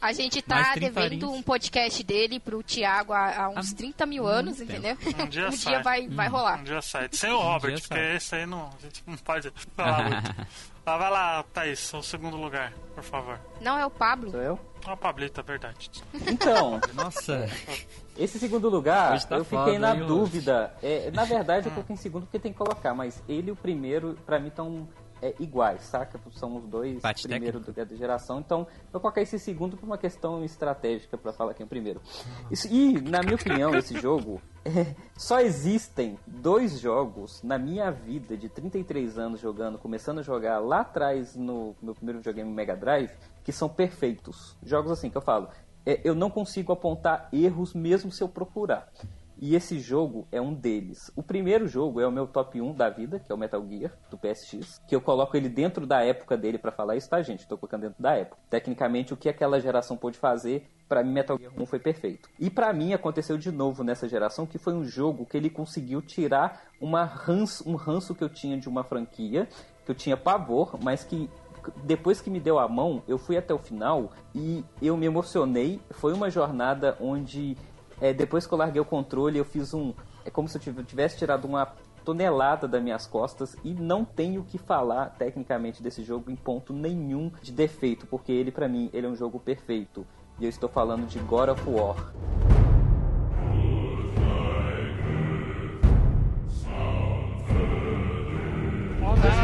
A gente tá 30 devendo um podcast dele pro Thiago há, há uns 30 mil anos, muito entendeu? Um dia um sai. dia vai, vai rolar. Um dia sai. Sem o Robert, dia porque sai. esse aí não, a gente não pode falar muito. Ah, vai lá, Thaís, o segundo lugar, por favor. Não é o Pablo? Sou eu? Ah, Pablito, é verdade. Então, Nossa, esse segundo lugar, tá eu fiquei foda, na hein, dúvida. É, na verdade, eu coloquei em segundo porque tem que colocar, mas ele e o primeiro, pra mim, estão é, iguais, saca? São os dois Empate primeiro do, da geração. Então, eu coloquei esse segundo por uma questão estratégica pra falar quem é o primeiro. Isso- e, na minha opinião, esse jogo. é, só existem dois jogos na minha vida de 33 anos jogando, começando a jogar lá atrás no meu primeiro videogame Mega Drive, que são perfeitos. Jogos assim que eu falo, é, eu não consigo apontar erros mesmo se eu procurar. E esse jogo é um deles. O primeiro jogo é o meu top 1 da vida, que é o Metal Gear, do PSX. Que eu coloco ele dentro da época dele pra falar isso, tá, gente? Tô colocando dentro da época. Tecnicamente, o que aquela geração pôde fazer, pra mim, Metal Gear 1 foi perfeito. E pra mim, aconteceu de novo nessa geração, que foi um jogo que ele conseguiu tirar uma ranço, um ranço que eu tinha de uma franquia, que eu tinha pavor, mas que depois que me deu a mão, eu fui até o final e eu me emocionei. Foi uma jornada onde, é, depois que eu larguei o controle, eu fiz um. É como se eu tiv- tivesse tirado uma tonelada das minhas costas e não tenho o que falar tecnicamente desse jogo em ponto nenhum de defeito, porque ele, pra mim, ele é um jogo perfeito. E eu estou falando de God of War.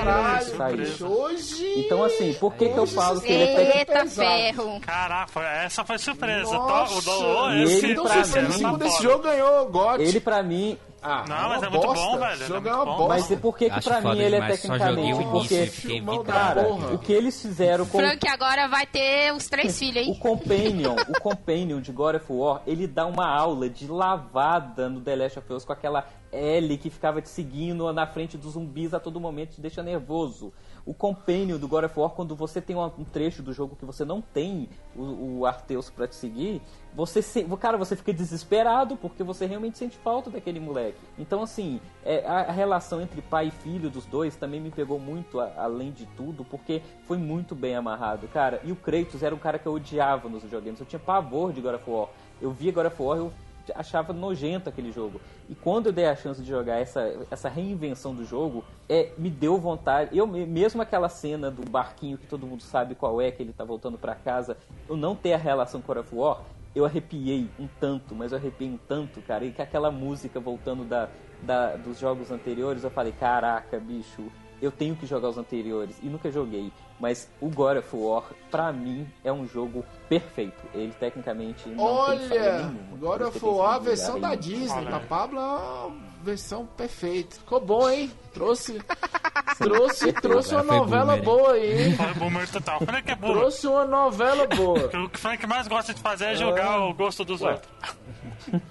Caralho, hoje. Então, assim, por que, que eu falo que ele é Eita pesado. ferro! Caraca, essa foi surpresa. Nossa. Tô- o do- E esse, ele, Então, pra mim- o desse jogo ganhou o GOT. Ele, pra mim, Ah, Não, mas é muito bosta. bom, velho, O ele jogo é é uma bom. Mas bosta. e por que, que pra mim ele é tecnicamente? o Porque, porra. o que eles fizeram com Frank agora vai ter os três filhos, o hein? Companion, o Companion de God of War, ele dá uma aula de lavada no The Last of Us com aquela Ellie que ficava te seguindo na frente dos zumbis a todo momento, te deixa nervoso. O Companion do God of War, quando você tem um trecho do jogo que você não tem o, o Arteus pra te seguir, você se, cara, você fica desesperado porque você realmente sente falta daquele moleque. Então, assim, é, a, relação entre pai e filho dos dois também me pegou muito a- além de tudo, porque foi muito bem amarrado, cara. E o Kratos era um cara que eu odiava nos videogames, eu tinha pavor de God of War. Eu via God of War, eu achava nojento aquele jogo. E quando eu dei a chance de jogar essa, essa reinvenção do jogo, é, me deu vontade. Eu me- mesmo aquela cena do barquinho que todo mundo sabe qual é, que ele tá voltando pra casa, eu não ter a relação com God of War, eu arrepiei um tanto, mas eu arrepiei um tanto, cara. E com aquela música voltando da, da, dos jogos anteriores, eu falei, caraca, bicho, eu tenho que jogar os anteriores. E nunca joguei. Mas o God of War, pra mim, é um jogo perfeito. Ele tecnicamente não tem falha Olha, nenhuma. God of War, a versão aí. da Disney. Olha Pra aí. Pablo é uma versão perfeita. Ficou bom, hein? Trouxe, trouxe, trouxe uma Agora foi novela boomer, hein? boa aí, hein? Foi boomer total. Que é boomer. Trouxe uma novela boa. O que o Frank mais gosta de fazer é jogar o gosto dos outros.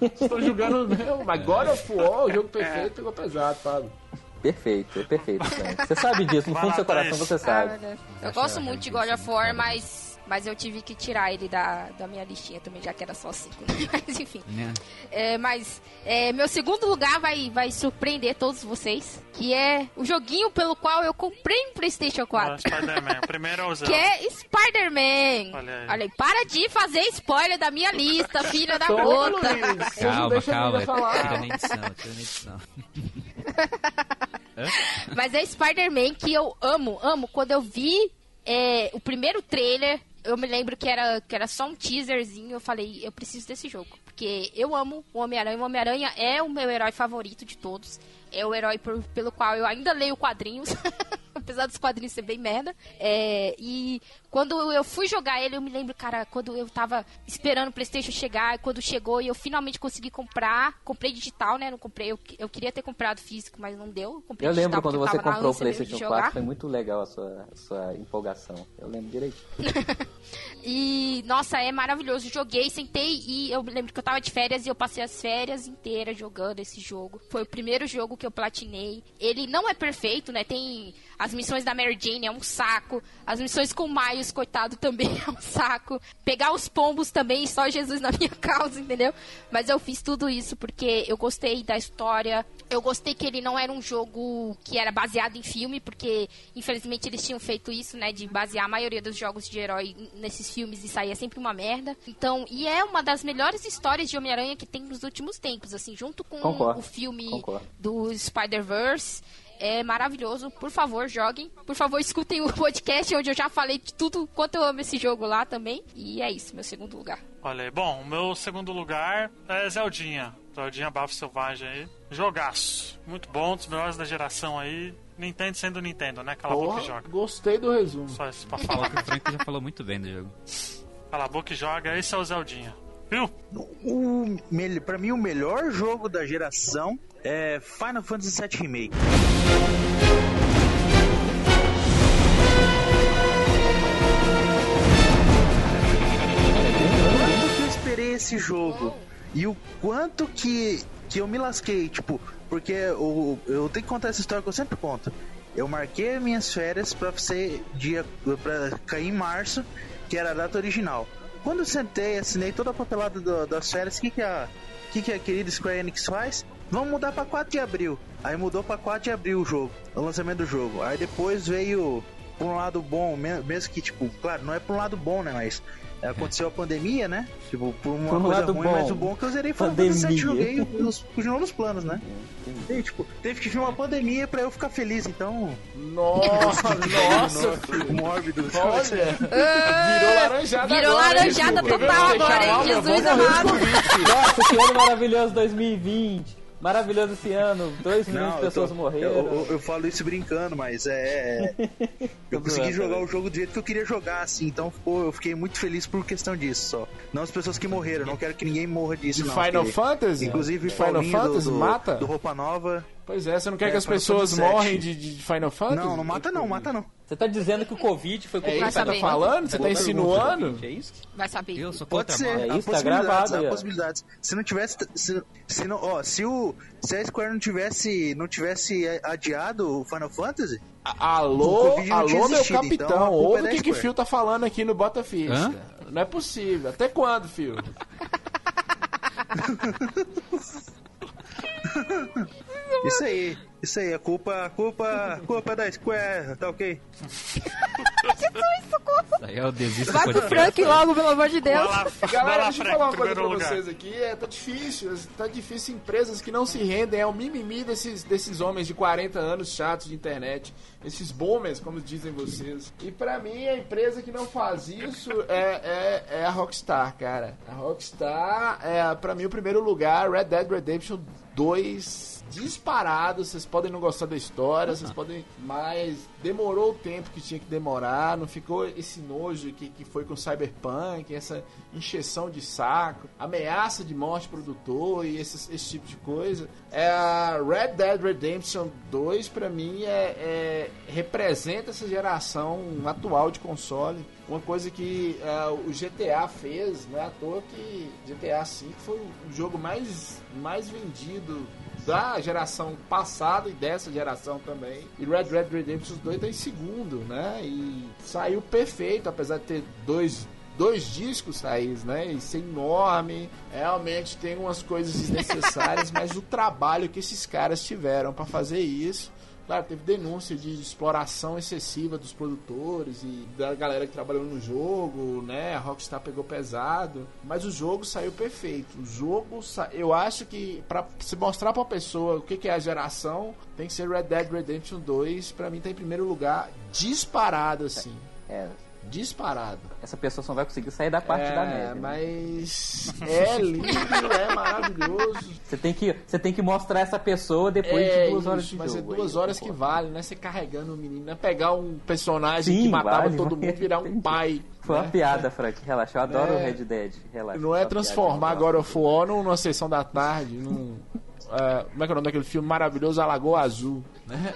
Estou julgando mesmo, mas God of War, o jogo perfeito, pegou pesado, Pablo. Perfeito, é perfeito. Frank. Você sabe disso, no fundo do seu coração você sabe. Ah, Eu gosto muito de God of War, mas, mas eu tive que tirar ele da, da minha listinha também, já que era só cinco. né? Mas enfim. Né? É, mas é, meu segundo lugar vai, vai surpreender todos vocês, que é o joguinho pelo qual eu comprei um PlayStation Ah, 4. Spider-Man. O primeiro é o Zelda. Que é Spider-Man. Olha aí. para de fazer spoiler da minha lista, filha da não Calma, calma. falar. Tira na edição, tira na edição. Mas é Spider-Man que eu amo, amo. Quando eu vi é, o primeiro trailer, eu me lembro que era, que era só um teaserzinho. Eu falei, eu preciso desse jogo. Porque eu amo o Homem-Aranha. O Homem-Aranha é o meu herói favorito de todos. É o herói por- pelo qual eu ainda leio quadrinhos. Apesar dos quadrinhos ser bem merda. É, e Quando eu fui jogar ele, eu me lembro, cara, quando eu tava esperando o PlayStation chegar, quando chegou e eu finalmente consegui comprar, comprei digital, né? Não comprei, eu, eu queria ter comprado físico, mas não deu. Comprei Eu lembro digital quando porque você comprou o PlayStation jogar. 4, foi muito legal a sua, a sua empolgação. Eu lembro direito. E, nossa, é maravilhoso. Joguei, sentei e eu lembro que eu tava de férias e eu passei as férias inteiras jogando esse jogo. Foi o primeiro jogo que eu platinei. Ele não é perfeito, né? Tem as missões da Mary Jane, é um saco. As missões com o Miles, coitado, também é um saco. Pegar os pombos também, só Jesus na minha causa, entendeu? Mas eu fiz tudo isso porque eu gostei da história. Eu gostei que ele não era um jogo que era baseado em filme, porque infelizmente eles tinham feito isso, né? De basear a maioria dos jogos de herói nesses filmes e saía sempre uma merda. Então, e é uma das melhores histórias de Homem-Aranha que tem nos últimos tempos, assim, junto com Concordo. o filme Concordo. do Spider-Verse. É maravilhoso. Por favor, joguem. Por favor, escutem o podcast onde eu já falei de tudo quanto eu amo esse jogo lá também. E é isso, meu segundo lugar. Olha aí. Bom, o meu segundo lugar é Zeldinha. Zeldinha Bafo Selvagem aí. Jogaço. Muito bom, dos melhores da geração aí. Nintendo sendo Nintendo, né? Cala a boca e joga. gostei do resumo. Só isso pra falar. O Frank já falou muito bem do jogo. Cala a boca e joga. Esse é o Zeldinha. Viu? O, pra mim, o melhor jogo da geração é Final Fantasy VII Remake. Quanto que eu esperei esse jogo e o quanto que, que eu me lasquei, tipo, porque eu, eu tenho que contar essa história que eu sempre conto. Eu marquei minhas férias pra ser dia para cair em março, que era a data original. Quando eu sentei, assinei toda a papelada do- das férias, o que, que, a, que, que a querida Square Enix faz? Vamos mudar pra 4 de abril. Aí mudou pra 4 de abril o jogo, o lançamento do jogo. Aí depois veio por um lado bom, me- mesmo que, tipo, claro, não é por um lado bom, né? Mas aconteceu a pandemia, né? Tipo, por uma Por um coisa lado ruim, bom. mas o bom é que eu zerei Fantasy VII Pandemia. joguei e os- continuou nos planos, né? E, tipo, teve que vir uma pandemia pra eu ficar feliz, então. Nossa, nossa, filho. Mórbido. Olha, virou laranjada Virou agora, hein, laranjada Silvio? total agora, hein? Jesus amado. Nossa, que ano maravilhoso 2020. Maravilhoso esse ano. 2 milhões Não, de pessoas tô- morreram. eu, eu- eu falo isso brincando, mas é. é- eu consegui zoando, jogar o jogo do jeito que eu queria jogar, assim, então ficou- eu fiquei muito feliz por questão disso só. Não as pessoas que morreram, não quero que ninguém morra disso, De não. Final porque- Fantasy? Inclusive, Final Paulinho do- Fantasy do, mata? do Roupa Nova. Pois é, você não quer É, que as pessoas morrem de, de Final Fantasy? Não, não mata não, mata não. Você tá dizendo que o Covid foi É culpa isso do que você tá falando? Você tá insinuando? É isso? Vai saber. Eu sou Pode ser, É isso, tá possibilidades, gravado há possibilidades. Se não tivesse, se, se não, ó, se o se a Square não tivesse, não tivesse adiado o Final Fantasy, A- Alô, alô, meu existido, capitão. então culpa é Ouve o que, que. Fio tá falando aqui no Bota Ficha. Hã? Não é possível. Até quando, Fio? isso aí, isso aí, a culpa, a culpa, a culpa é da Square, tá ok? Isso aí é o desisto Vai pro. Frank logo, pelo amor de Deus. Vai lá, Galera, lá, deixa eu falar uma coisa pra lugar. vocês aqui. É, tá difícil, tá difícil empresas que não se rendem. É o mimimi desses, desses homens de 40 anos chatos de internet. Esses boomers, como dizem vocês. E pra mim, a empresa que não faz isso é, é, é a Rockstar, cara. A Rockstar é, pra mim, o primeiro lugar. Red Dead Redemption 2 disparado, vocês podem não gostar da história, vocês podem, mas demorou o tempo que tinha que demorar, não ficou esse nojo que, que foi com Cyberpunk, essa encheção de saco, ameaça de morte pro produtor e esse, esse tipo de coisa. É, Red Dead Redemption 2 pra mim é, é- representa essa geração atual de console. Uma coisa que é, o GTA fez, não é à toa que GTA V foi o jogo mais, mais vendido da geração passada e dessa geração também. E Red Dead Redemption 2 tá em segundo, né? E saiu perfeito, apesar de ter dois dois discos saídos, né? E ser enorme, realmente tem umas coisas desnecessárias, mas o trabalho que esses caras tiveram para fazer isso Claro, teve denúncia de exploração excessiva dos produtores e da galera que trabalhou no jogo, né? A Rockstar pegou pesado, mas o jogo saiu perfeito. O jogo, sa... eu acho que para se mostrar pra pessoa o que que é a geração, tem que ser Red Dead Redemption 2, pra mim tá em primeiro lugar, disparado assim. É, Disparado. Essa pessoa só vai conseguir sair da parte é, da neve. né? mas é lindo, é maravilhoso. Você tem, que, você tem que mostrar essa pessoa depois é de duas horas isso, de vai jogo. ser duas aí, horas que vale, né? Você carregando o menino, né? Pegar um personagem Sim, que matava vale, todo mundo virar um pai. Foi uma né? piada, Frank. Relaxa, eu adoro É. o Red Dead. Relaxa. Não é uma transformar piada, agora o For num- numa sessão da tarde, num. É, como é que é o nome daquele filme maravilhoso? A Lagoa Azul. Né?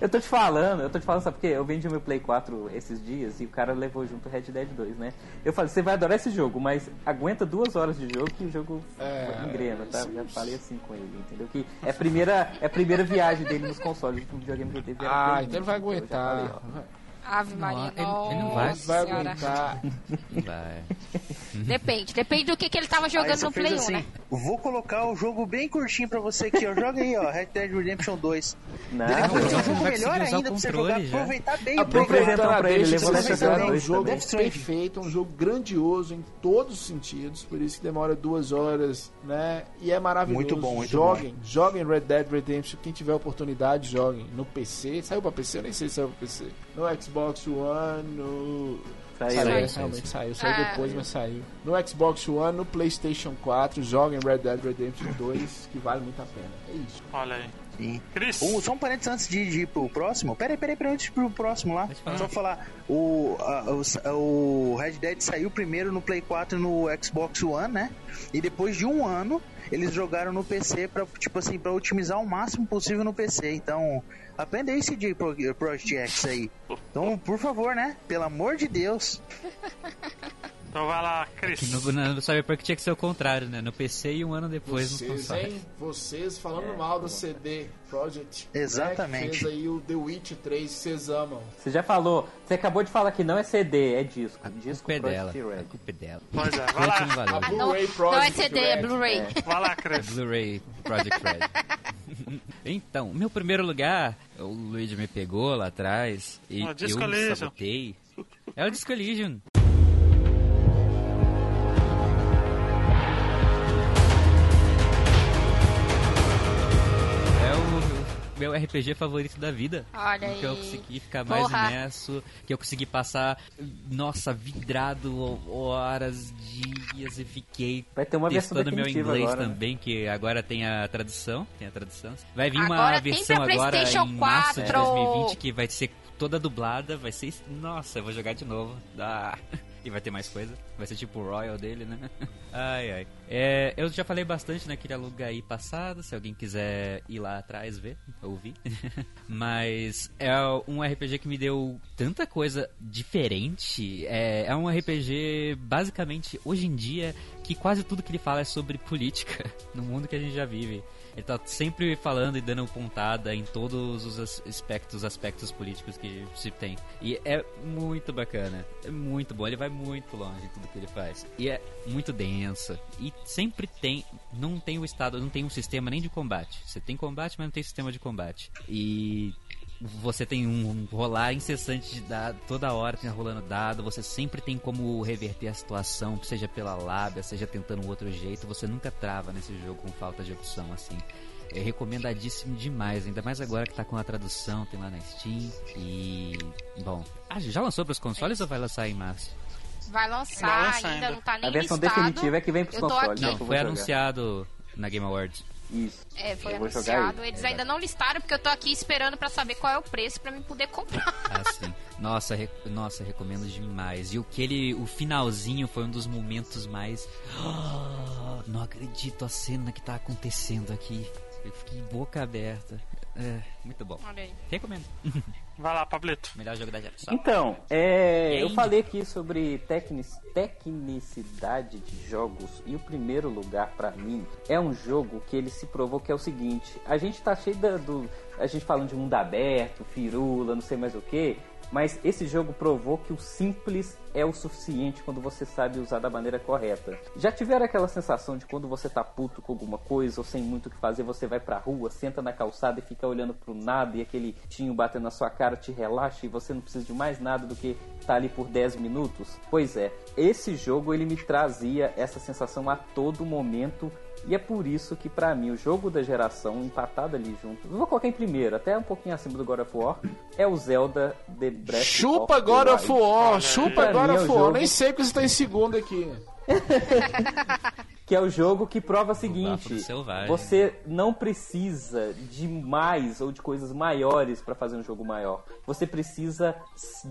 Eu tô te falando, eu tô te falando, sabe por quê? Eu vendi meu Play 4 esses dias e o cara levou junto o Red Dead 2, né? Eu falei, você vai adorar esse jogo, mas aguenta duas horas de jogo que o jogo É, engrena, tá? Já falei assim com ele, entendeu? Que é a primeira, é a primeira viagem dele nos consoles. O videogame que ele teve Ah, então ele 1, vai então eu aguentar. Ave Maria, ele- ele não vai. Vai aguentar. Vai. Depende, depende do que, que ele tava jogando no Play 1, assim, né? vou colocar o jogo bem curtinho pra você aqui, ó. Joga aí, ó, Red Dead Redemption 2. Não, Ele vai fazer um não jogo melhor ainda pra você jogar, já. aproveitar bem o Aproveitando Apresentam a pra ele, 4 um 2 jogo perfeito, um jogo grandioso em todos os sentidos, por isso que demora duas horas, né? E é maravilhoso. Muito bom, muito joguem, joguem Red Dead Redemption, quem tiver oportunidade, joguem. No PC, saiu pra PC? Eu nem sei se saiu pra PC. No Xbox One, no... Saiu, Saiu, saiu, realmente saiu. Saiu Ah. depois, mas saiu. No Xbox One, no PlayStation 4, joguem Red Dead Redemption 2, que vale muito a pena. É isso. Olha aí. Sim. Cris. Um, só um parênteses antes de, de ir pro próximo. Peraí, peraí, peraí, antes de ir pro próximo lá. Falar. Só falar. O, a- o, sa- o Red Dead saiu primeiro no Play 4 e no Xbox One, né? E depois de um ano, eles jogaram no PC pra, tipo assim, pra otimizar o máximo possível no PC. Então, aprenda aí, CJ Pro- Project X aí. Então, por favor, né? Pelo amor de Deus. Então vai lá, Cris. No, no, no Cyberpunk tinha que ser o contrário, né? No PC e um ano depois no Vocês, console. hein? Vocês falando mal do CD Project. né, Exatamente. que fez aí o The Witch 3, vocês amam. Você já falou, você acabou de falar que não é CD, é disco. A disco culpa é dela. Project A Red. culpa é dela. Pois é, vai lá. não valeu? A Não, Blu-ray não é Project CD, é. Blu-ray. Vai lá, É Cris. Blu-ray Project Red. então, meu primeiro lugar, o Luigi me pegou lá atrás e eu sabotei. É o Disco Elysium. Meu RPG favorito da vida. Olha que eu aí. consegui ficar mais Porra. imerso, que eu consegui passar, nossa, vidrado horas, dias e fiquei Vai ter uma versão testando meu inglês agora, né? também, que agora tem a tradução, tem a tradução. Vai vir uma Agora versão agora em março de 4. 2020 que vai ser toda dublada, vai ser, nossa, eu vou jogar de novo. Ah. E vai ter mais coisa. Vai ser tipo o Royal dele, né? Ai, ai. É, eu já falei bastante naquele aluga aí passado, se alguém quiser ir lá atrás ver, ouvir. Mas é um RPG que me deu tanta coisa diferente. É, é um RPG, basicamente, hoje em dia, que quase tudo que ele fala é sobre política no mundo que a gente já vive. Ele tá sempre falando e dando pontada em todos os as- aspectos, aspectos políticos que se tem. E é muito bacana. É muito bom. Ele vai muito longe em tudo que ele faz. E é muito denso. E sempre tem. Não tem o estado, não tem um sistema nem de combate. Você tem combate, mas não tem sistema de combate. E você tem um rolar incessante de dado, toda hora tem rolando dado, você sempre tem como reverter a situação, seja pela lábia, seja tentando um outro jeito, você nunca trava nesse jogo com falta de opção, assim. É recomendadíssimo demais, ainda mais agora que tá com a tradução, tem lá na Steam. E. Bom. Ah, já lançou pros consoles ou vai lançar em março? Vai lançar, Vai lançar ainda, ainda. não tá nem A versão listado. definitiva é que vem pros consoles. né, Não, foi anunciado na Game Awards. Isso. É, foi anunciado. ele. Eles ainda não listaram porque eu tô aqui esperando pra saber qual é o preço pra mim poder comprar. Ah, sim. Nossa, re- nossa, recomendo demais. E o que ele, o finalzinho foi um dos momentos mais. Ah, não acredito a cena que tá acontecendo aqui. Eu fiquei boca aberta. É, muito bom. Olha aí. Recomendo. Vai lá, Pablito. Melhor jogo da geração. Então, é, eu falei aqui sobre tecnic, tecnicidade de jogos e o primeiro lugar pra mim é um jogo que ele se provou que é o seguinte: a gente tá cheio da- do, a gente falando de mundo aberto, firula, não sei mais o que, mas esse jogo provou que o simples é o suficiente quando você sabe usar da maneira correta. Já tiveram aquela sensação de quando você tá puto com alguma coisa ou sem muito o que fazer, você vai pra rua, senta na calçada e fica olhando pro nada e aquele tinho batendo na sua cara te relaxa e você não precisa de mais nada do que estar ali por 10 minutos? Pois é, esse jogo ele me trazia essa sensação a todo momento E é por isso que, pra mim, o jogo da geração, empatado ali junto, vou colocar em primeiro, até um pouquinho acima do God of War, é o Zelda The Breath Chupa of the God of. War, chupa Pra God é of o War. Nem sei que você tá em segundo aqui. Que é o jogo que prova o seguinte: você não precisa de mais ou de coisas maiores para fazer um jogo maior. Você precisa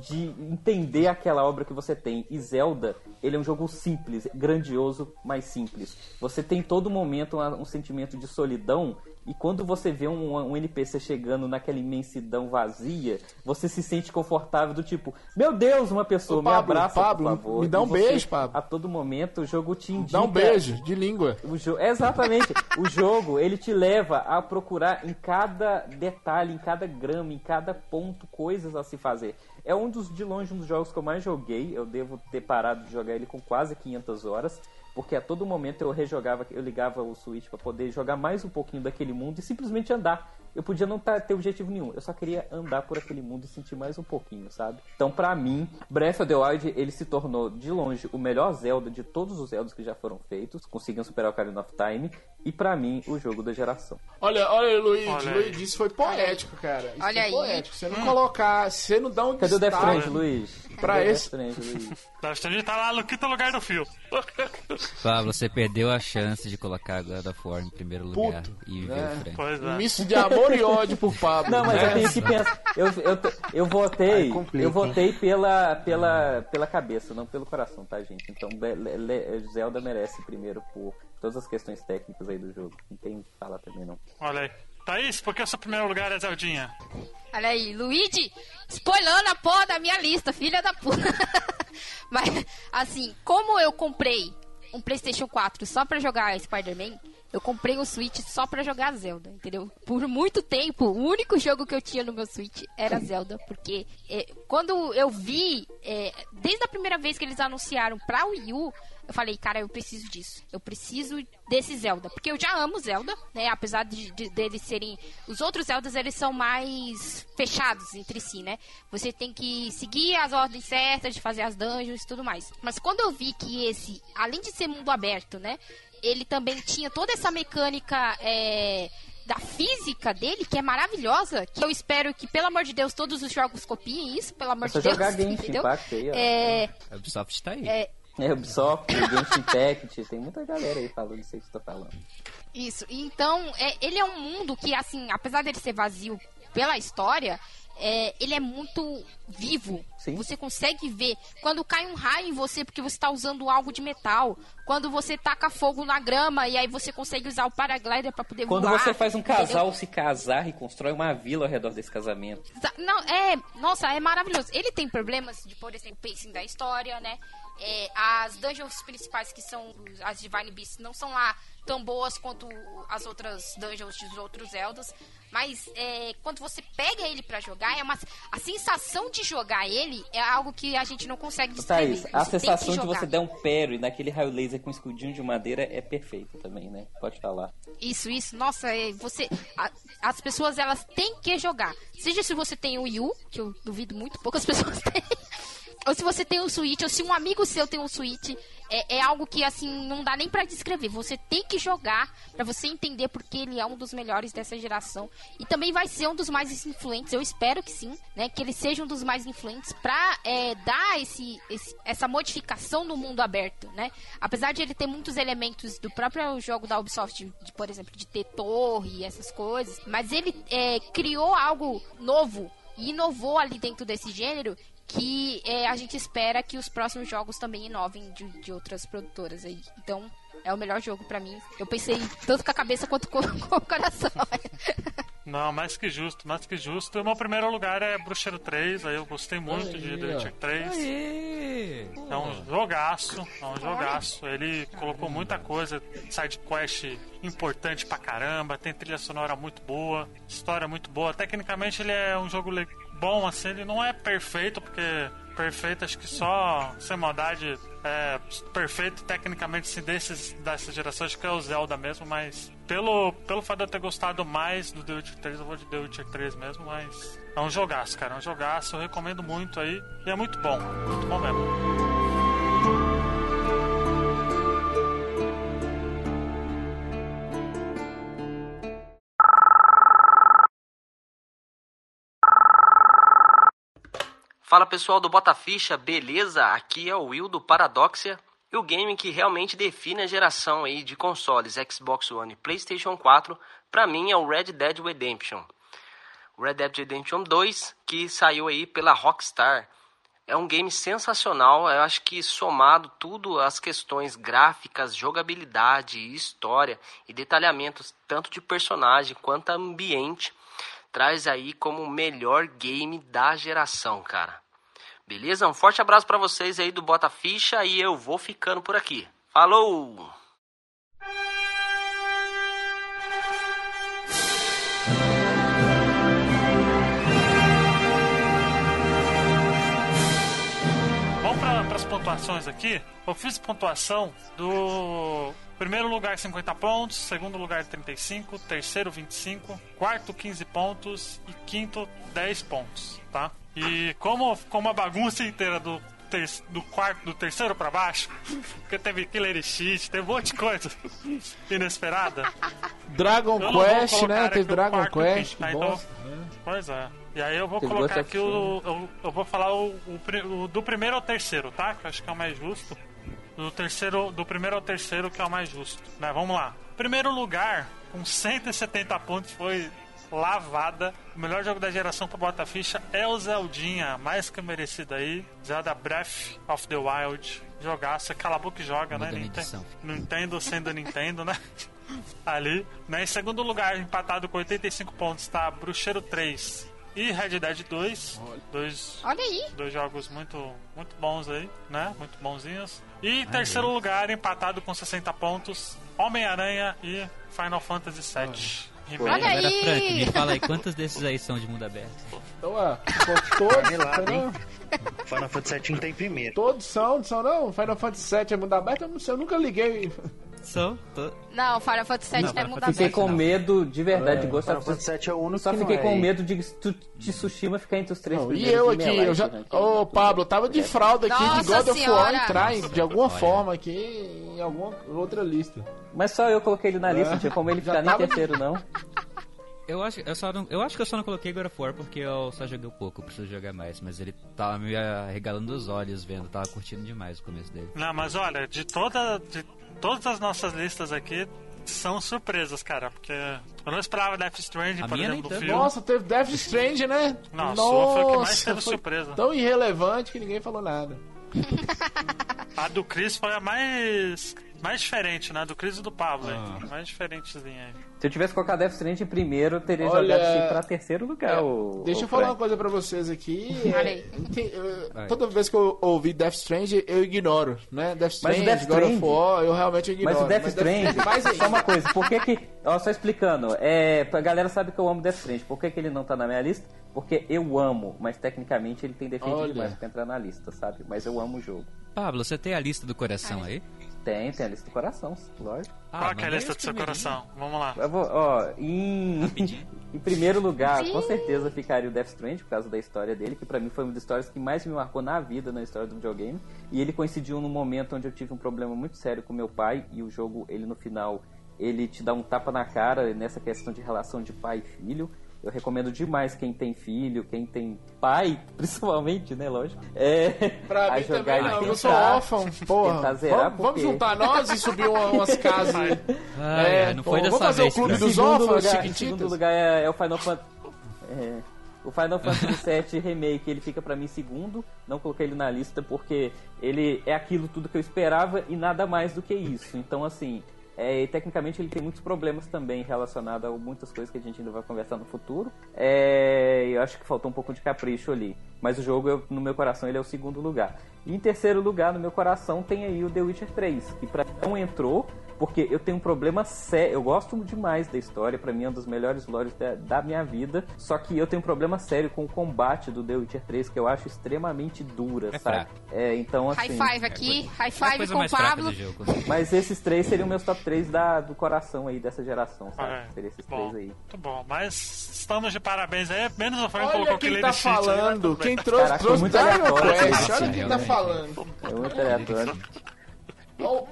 de entender aquela obra que você tem. E Zelda, ele é um jogo simples, grandioso, mas simples. Você tem todo momento um sentimento de solidão. E quando você vê um, um NPC chegando naquela imensidão vazia, você se sente confortável do tipo, meu Deus, uma pessoa Ô, me Pablo, abraça, Pablo, por favor. me dá um você, beijo, Pablo. A todo momento o jogo te indica Dá um beijo, de língua. o jo... Exatamente. o jogo, ele te leva a procurar em cada detalhe, em cada grama, em cada ponto, coisas a se fazer. É um dos, de longe, um dos jogos que eu mais joguei. Eu devo ter parado de jogar ele com quase 500 horas. Porque a todo momento eu rejogava, eu ligava o Switch para poder jogar mais um pouquinho daquele mundo e simplesmente andar. Eu podia não tá, ter objetivo nenhum, eu só queria andar por aquele mundo e sentir mais um pouquinho, sabe? Então, pra mim, Breath of the Wild, ele se tornou, de longe, o melhor Zelda de todos os Zeldas que já foram feitos, conseguiam superar o Ocarina of Time, e pra mim, o jogo da geração. Olha, olha, Luigi, Olha Luigi, isso foi poético, cara. Isso Olha foi aí. poético. Você não colocar, você não dá um Cadê o Death destaque. Stranding, Luiz? Pra Cadê o esse- Death Luiz? Ter tá lá no quinto lugar do fio. Pablo, você perdeu a chance de colocar God of War em primeiro lugar Puto, e ver né? o Frank. Pois Um é. misto de amor e ódio por Pablo. Não, mas né? eu tenho que pensar. Eu, eu, eu votei. Aí complica, eu votei pela, pela, pela cabeça, não pelo coração, tá, gente? Então Zelda merece primeiro por todas as questões técnicas aí do jogo. Não tem o que falar também, não. Olha aí. Thaís, por que o seu primeiro lugar é Zeldinha? Olha aí, Luigi, spoilando a porra da minha lista, filha da puta. Mas, assim, como eu comprei um PlayStation 4 só pra jogar Spider-Man, eu comprei um Switch só pra jogar Zelda, entendeu? Por muito tempo, o único jogo que eu tinha no meu Switch era Zelda, porque é, quando eu vi, é, desde a primeira vez que eles anunciaram pra Wii U, eu falei, cara, eu preciso disso. Eu preciso desse Zelda. Porque eu já amo Zelda, né? Apesar de, de- deles serem. Os outros Zeldas, eles são mais fechados entre si, né? Você tem que seguir as ordens certas de fazer as dungeons e tudo mais. Mas quando eu vi que esse, além de ser mundo aberto, né? Ele também tinha toda essa mecânica. é, da física dele, que é maravilhosa, que eu espero que, pelo amor de Deus, todos os jogos copiem isso, pelo amor É de Deus, Genshin entendeu? Impact aí, ó. É, A Ubisoft tá aí. é, É Ubisoft, Genshin Impact, tem muita galera aí falando isso aí que você tá falando. Isso. Então, é, ele é um mundo que, assim, apesar dele ser vazio pela história, é, ele é muito vivo. Sim. Você consegue ver quando cai um raio em você porque você está usando algo de metal. Quando você taca fogo na grama e aí você consegue usar o paraglider para poder Quando voar. você faz um entendeu? casal se casar e constrói uma vila ao redor desse casamento. Não, é. Nossa, é maravilhoso. Ele tem problemas de, por exemplo, pacing da história, né? É, as dungeons principais, que são as Divine Beasts, não são lá tão boas quanto as outras dungeons dos outros Zeldas. Mas é, quando você pega ele pra jogar, é uma, a sensação de jogar ele é algo que a gente não consegue descrever. Thaís, a sensação de você dar um parry naquele raio laser com escudinho de madeira é perfeita também, né? Pode falar. Isso, isso. Nossa, é, você. a- as pessoas elas têm que jogar. Seja se você tem o Wii U, que eu duvido muito, poucas pessoas têm. Ou se você tem o Switch, ou se um amigo seu tem um Switch, é, é algo que assim não dá nem pra descrever. Você tem que jogar pra você entender porque ele é um dos melhores dessa geração e também vai ser um dos mais influentes. Eu espero que sim, né? Que ele seja um dos mais influentes pra é, dar esse, esse- essa modificação no mundo aberto, né? Apesar de ele ter muitos elementos do próprio jogo da Ubisoft, de, de, por exemplo, de ter torre e essas coisas, mas ele é, criou algo novo e inovou ali dentro desse gênero que é, a gente espera que os próximos jogos também inovem de, de outras produtoras aí. Então, é o melhor jogo pra mim. Eu pensei tanto com a cabeça quanto com, com o coração. Não, mais que justo, mais que justo. O meu primeiro lugar é Bruxeiro 3, aí eu gostei muito de The Witcher 3. É um jogaço, é um jogaço. Ele colocou muita coisa, side quest importante pra caramba, tem trilha sonora muito boa, história muito boa. Tecnicamente ele é um jogo le- bom, assim, ele não é perfeito, porque perfeito acho que só sem maldade é perfeito tecnicamente assim, desses, dessa geração, acho que é o Zelda mesmo, mas pelo, pelo fato de eu ter gostado mais do The Witcher 3, eu vou de The Witcher 3 mesmo, mas é um jogaço, cara, é um jogaço, eu recomendo muito aí, e é muito bom, muito bom mesmo. Fala pessoal do Botaficha, beleza? Aqui é o Will do Paradoxia. E o game que realmente define a geração aí de consoles Xbox One e PlayStation 4, pra mim é o Red Dead Redemption. Red Dead Redemption 2, que saiu aí pela Rockstar. É um game sensacional, eu acho que somado tudo as questões gráficas, jogabilidade, história e detalhamentos tanto de personagem quanto ambiente, traz aí como o melhor game da geração, cara. Beleza? Um forte abraço para vocês aí do Bota Ficha e eu vou ficando por aqui. Falou! Vamos para as pontuações aqui. Eu fiz pontuação do primeiro lugar 50 pontos, segundo lugar 35, terceiro 25, quarto 15 pontos e quinto 10 pontos, tá? E como, como a bagunça inteira do, ter, do quarto, do terceiro para baixo, porque teve Killer Cheat, teve um monte de coisa inesperada. Dragon Quest, né? Teve Dragon Quest, que tá? Então, bosta. Pois é. E aí eu vou Teve colocar aqui o, eu, eu vou falar o, o o do primeiro ao terceiro, tá? Que eu acho que é o mais justo. Do terceiro, do primeiro ao terceiro que é o mais justo. Né? Vamos lá. Primeiro lugar, com 170 pontos, foi lavada. O melhor jogo da geração para bota ficha é o Zeldinha, mais que merecido aí. Zelda Breath of the Wild. Jogaça, cala a boca e joga, né? Mudando a Ninte- edição. Nintendo sendo Nintendo, né? Ali. Né? Em segundo lugar, empatado com 85 pontos, tá Bruxeiro 3 e Red Dead 2. Dois, Olha aí. dois jogos muito, muito bons aí, né? Muito bonzinhos. E em terceiro lugar, empatado com 60 pontos, Homem-Aranha e Final Fantasy VII. Olha Agora, aí. Frank, me fala aí, quantos desses aí são de mundo aberto? Então, ó, todos, hein? entendeu? Final Fantasy VII tem primeiro. todos são, são não. Final Fantasy VII é mundo aberto, eu, não sei, eu nunca liguei. São? Tô... Não, Final Fantasy VII Não, é mundo Fiquei com medo de verdade de Ghost Final Fantasy VII é o único Só que não fiquei é com medo de Tsushima ficar entre os três Não, e eu de aqui, eu já. né? Ô, Pablo, eu tava de fralda aqui de Nossa God of War entrar em- de alguma Olha. forma aqui em alguma outra lista. Mas só eu coloquei ele na lista, É. não tinha como ele Já ficar nem tava- terceiro, não. Eu acho, eu, só não, eu acho que eu só não coloquei God of War porque eu só joguei um pouco, eu preciso jogar mais. Mas ele tava me arregalando os olhos vendo, tava curtindo demais o começo dele. Não, mas olha, de, toda, de todas as nossas listas aqui, são surpresas, cara. Porque eu não esperava Death Stranding, A por exemplo, do filme. Nossa, teve Death Strange, né? Não, a sua foi a que mais teve surpresa. Tão irrelevante que ninguém falou nada. A do Chris foi a mais, mais diferente, né? Do Chris e do Pablo. Ah. aí. Mais diferentezinha aí. Se eu tivesse colocado Death Stranding em primeiro, eu teria Olha, jogado esse pra terceiro lugar. É, o- Deixa o eu falar uma coisa pra vocês aqui. Olha É, toda vez que eu ouvi Death Strange, eu ignoro, né? Death Mas o Strange, Death God of Stranding- War, eu realmente ignoro. Mas o Death Stranding, mais só uma coisa, por que que... Ó, só explicando, é, a galera sabe que eu amo Death Stranding, por que que ele não tá na minha lista? Porque eu amo, mas tecnicamente ele tem defeito Olha. demais pra entrar na lista, sabe? Mas eu amo o jogo. Pablo, você tem a lista do coração aí? Tem, tem a lista do coração, lógico. Qual que é a lista do seu coração? Vamos lá. Eu vou, ó, em, em primeiro lugar, com certeza ficaria o Death Stranding, por causa da história dele, que pra mim foi uma das histórias que mais me marcou na vida, na história do videogame. E ele coincidiu num momento onde eu tive um problema muito sério com meu pai, e o jogo, ele no final, ele te dá um tapa na cara nessa questão de relação de pai e filho. Eu recomendo demais quem tem filho, quem tem pai, principalmente, né, lógico. É, Pra a mim jogar também e não, eu tentar- sou órfão, porra. tentar zerar, Vamos, vamos porque- juntar nós e subir uma- umas casas. Ai, É, ai, não pô, foi dessa vamos fazer vez, o clube Frank. dos segundo órfãos, Chiquititas? segundo lugar é, é o Final Fantasy. É, o Final Fantasy VII Remake, ele fica pra mim segundo. Não coloquei ele na lista porque ele é aquilo tudo que eu esperava e nada mais do que isso. Então, assim, é, tecnicamente ele tem muitos problemas também relacionados a muitas coisas que a gente ainda vai conversar no futuro. É, eu acho que faltou um pouco de capricho ali. Mas o jogo, eu- no meu coração, ele é o segundo lugar. E em terceiro lugar, no meu coração, tem aí o The Witcher 3, que pra mim não entrou, porque eu tenho um problema sério. Eu gosto demais da história, pra mim é um dos melhores lores da, da minha vida. Só que eu tenho um problema sério com o combate do The Witcher 3, que eu acho extremamente dura, É sabe? É, então High assim. five aqui, high É a five coisa com o Pablo. Mas esses três seriam meus top 3 da, do coração aí dessa geração, sabe? É, Seria esses bom, três aí. muito bom. Mas estamos de parabéns aí. Menos o Frank colocou quem Killer tá aí, falando, bem. quem trouxe, Caraca, trouxe muito Dragon aleatório Quest, olha quem tá realmente. falando. É muito aleatório.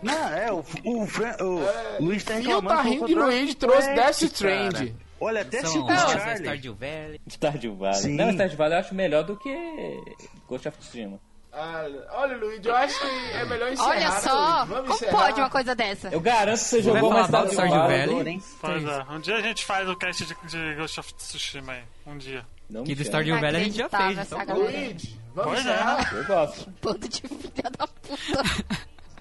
Não, é, o, o, Fran- o É, Luiz tá E o reclamando. Tarrinho de colocou Luigi Dragon trouxe Death cara. Strand. Olha, até Silver Rosa, Charlie. Stardew Valley. Stardew Valley. Sim. Não, Stardew Valley eu acho melhor do que Ghost of Tsushima. Ah, olha, Luigi, eu acho que é melhor encerrar. Olha né, só? Vamos como encerrar. pode uma coisa dessa? Eu garanto que você jogou mais mal do Stardew Valley. Pois é, um dia a gente faz o cast de, de Ghost of Tsushima aí. Um dia. Não Que do. Stardew Valley a gente já fez. Então. Luigi, vamos Pois é. encerrar. Eu gosto. Bando de filha da puta.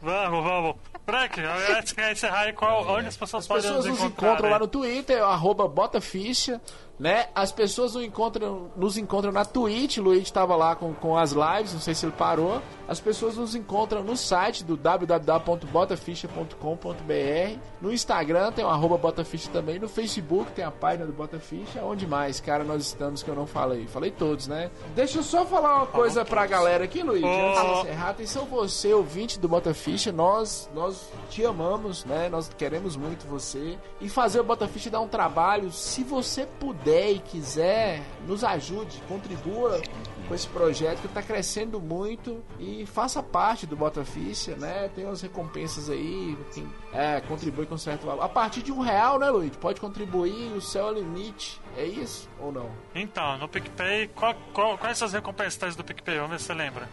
Vamos, vamos. Frank, antes de encerrar aí, qual, onde as pessoas As podem pessoas nos nos encontrar? encontram lá no Twitter, arroba botaficha, né? As pessoas nos encontram, nos encontram na Twitch, o Luigi estava lá com, com as lives, não sei se ele parou. As pessoas nos encontram no site do www.botaficha.com.br. No Instagram tem o arroba botaficha também. No Facebook tem a página do Botaficha. Onde mais, cara, nós estamos que eu não falei? Falei todos, né? Deixa eu só falar uma coisa pra galera aqui, Luigi. Antes de encerrar, atenção você, ouvinte do Botaficha, nós, nós te amamos, né? Nós queremos muito você. E fazer o Botaficha dá um trabalho. Se você puder e quiser, nos ajude, contribua com esse projeto que está crescendo muito e faça parte do Botaficha, né? Tem umas recompensas aí, quem é, contribui com certo valor. A partir de um real, né, Luiz? Pode contribuir, o céu é o limite. É isso ou não? Então, no PicPay, qual, qual, quais são as recompensas do PicPay? Vamos ver se você lembra.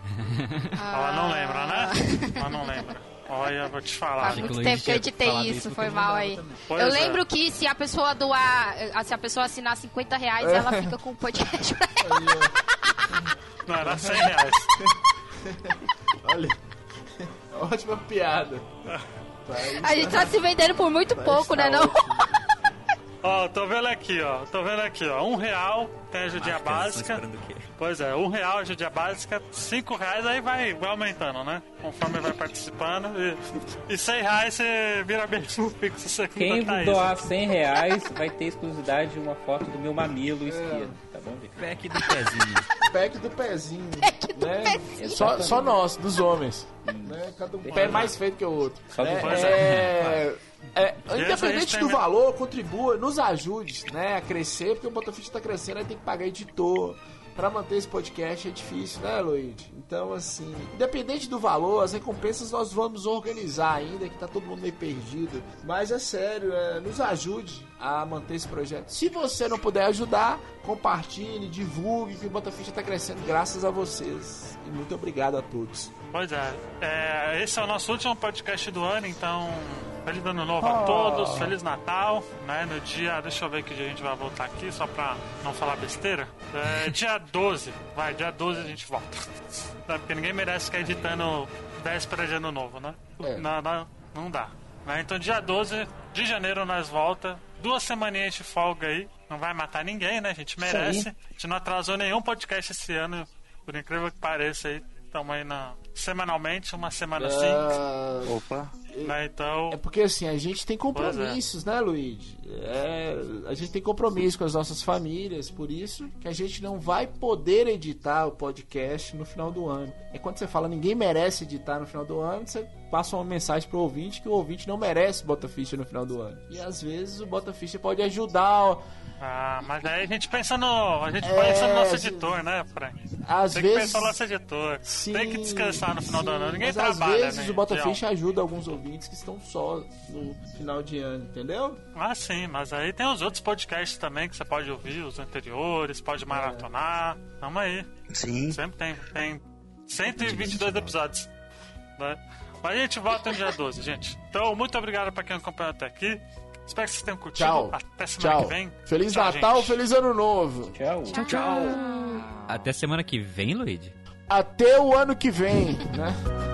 Ela não lembra, né? Ela não lembra. Olha, eu vou te falar. Faz muito tempo que eu editei isso, isso foi mal aí. Pois eu é. lembro que se a pessoa doar, eh, se a pessoa assinar 50 reais, ela fica com o podcast pra ela. Não, era 100 reais. Olha, ótima piada. Tá A gente tá se vendendo por muito pouco, né não? Ó, tô vendo aqui, ó. Tô vendo aqui, ó. Um real tem a ajudinha Máscaras, tô básica. Pois é, um real a ajudinha básica, cinco reais aí vai, vai aumentando, né? Conforme vai participando. E, e 100 reais você vira mesmo fixo Quem Thaís. doar 100 reais vai ter exclusividade de uma foto do meu mamilo esquerdo. Tá bom, Vitor? Pack do pezinho. pack do pezinho. do né? pezinho. Só, só nós, dos homens. Né? Cada um pé mais feito que o outro. Só né? do- Pois é, é, independente do valor, contribua, nos ajude né, a crescer, porque o Botafogo está crescendo, aí tem que pagar editor. Pra manter esse podcast é difícil, né, Luigi? Então, assim, independente do valor, as recompensas nós vamos organizar ainda, que tá todo mundo meio perdido. Mas é sério, é, nos ajude a manter esse projeto. Se você não puder ajudar, compartilhe, divulgue, que o Botafogo está crescendo graças a vocês. E muito obrigado a todos. Pois é. é. Esse é o nosso último podcast do ano, então. Feliz ano novo Ah. a todos, Feliz Natal, né? No dia. Deixa eu ver que dia a gente vai voltar aqui, só pra não falar besteira. É, dia 12. Vai, dia 12 a gente volta. Né, Porque ninguém merece ficar editando véspera de ano novo, né? É. Não, não, não dá. Né? Então dia 12 de janeiro nós volta. Duas semaninhas de folga aí. Não vai matar ninguém, né? A gente merece. A gente não atrasou nenhum podcast esse ano, por incrível que pareça aí. Estamos aí na, semanalmente, uma semana assim. Ah, Opa. Né? Então, É porque assim, a gente tem compromissos, né, Luigi? É, a gente tem compromisso com as nossas famílias, por isso que a gente não vai poder editar o podcast no final do ano. É quando você fala ninguém merece editar no final do ano, você passa uma mensagem pro ouvinte que o ouvinte não merece bota ficha no final do ano. E às vezes o bota ficha pode ajudar. Ah, mas aí a gente pensa no. A gente É, pensa no nosso editor, né, Frank? Às Tem que vezes. pensar no nosso editor. Sim, Tem que descansar no final do sim, ano. Ninguém mas trabalha, Às vezes né? o Bota de Ficha ajuda alguns ouvintes que estão só no final de ano, entendeu? Ah, sim, mas aí tem os outros podcasts também que você pode ouvir, os anteriores, pode maratonar. Tamo aí. Sim. Sempre tem. Tem 122 episódios. Né? Mas a gente volta no dia 12, gente. Então, muito obrigado pra quem acompanhou até aqui. Espero que vocês tenham curtido. Tchau. Até semana Tchau. que vem. Feliz Tchau, Natal, gente. feliz Ano Novo. Tchau. Tchau. Até semana que vem, Luigi. Até o ano que vem, né?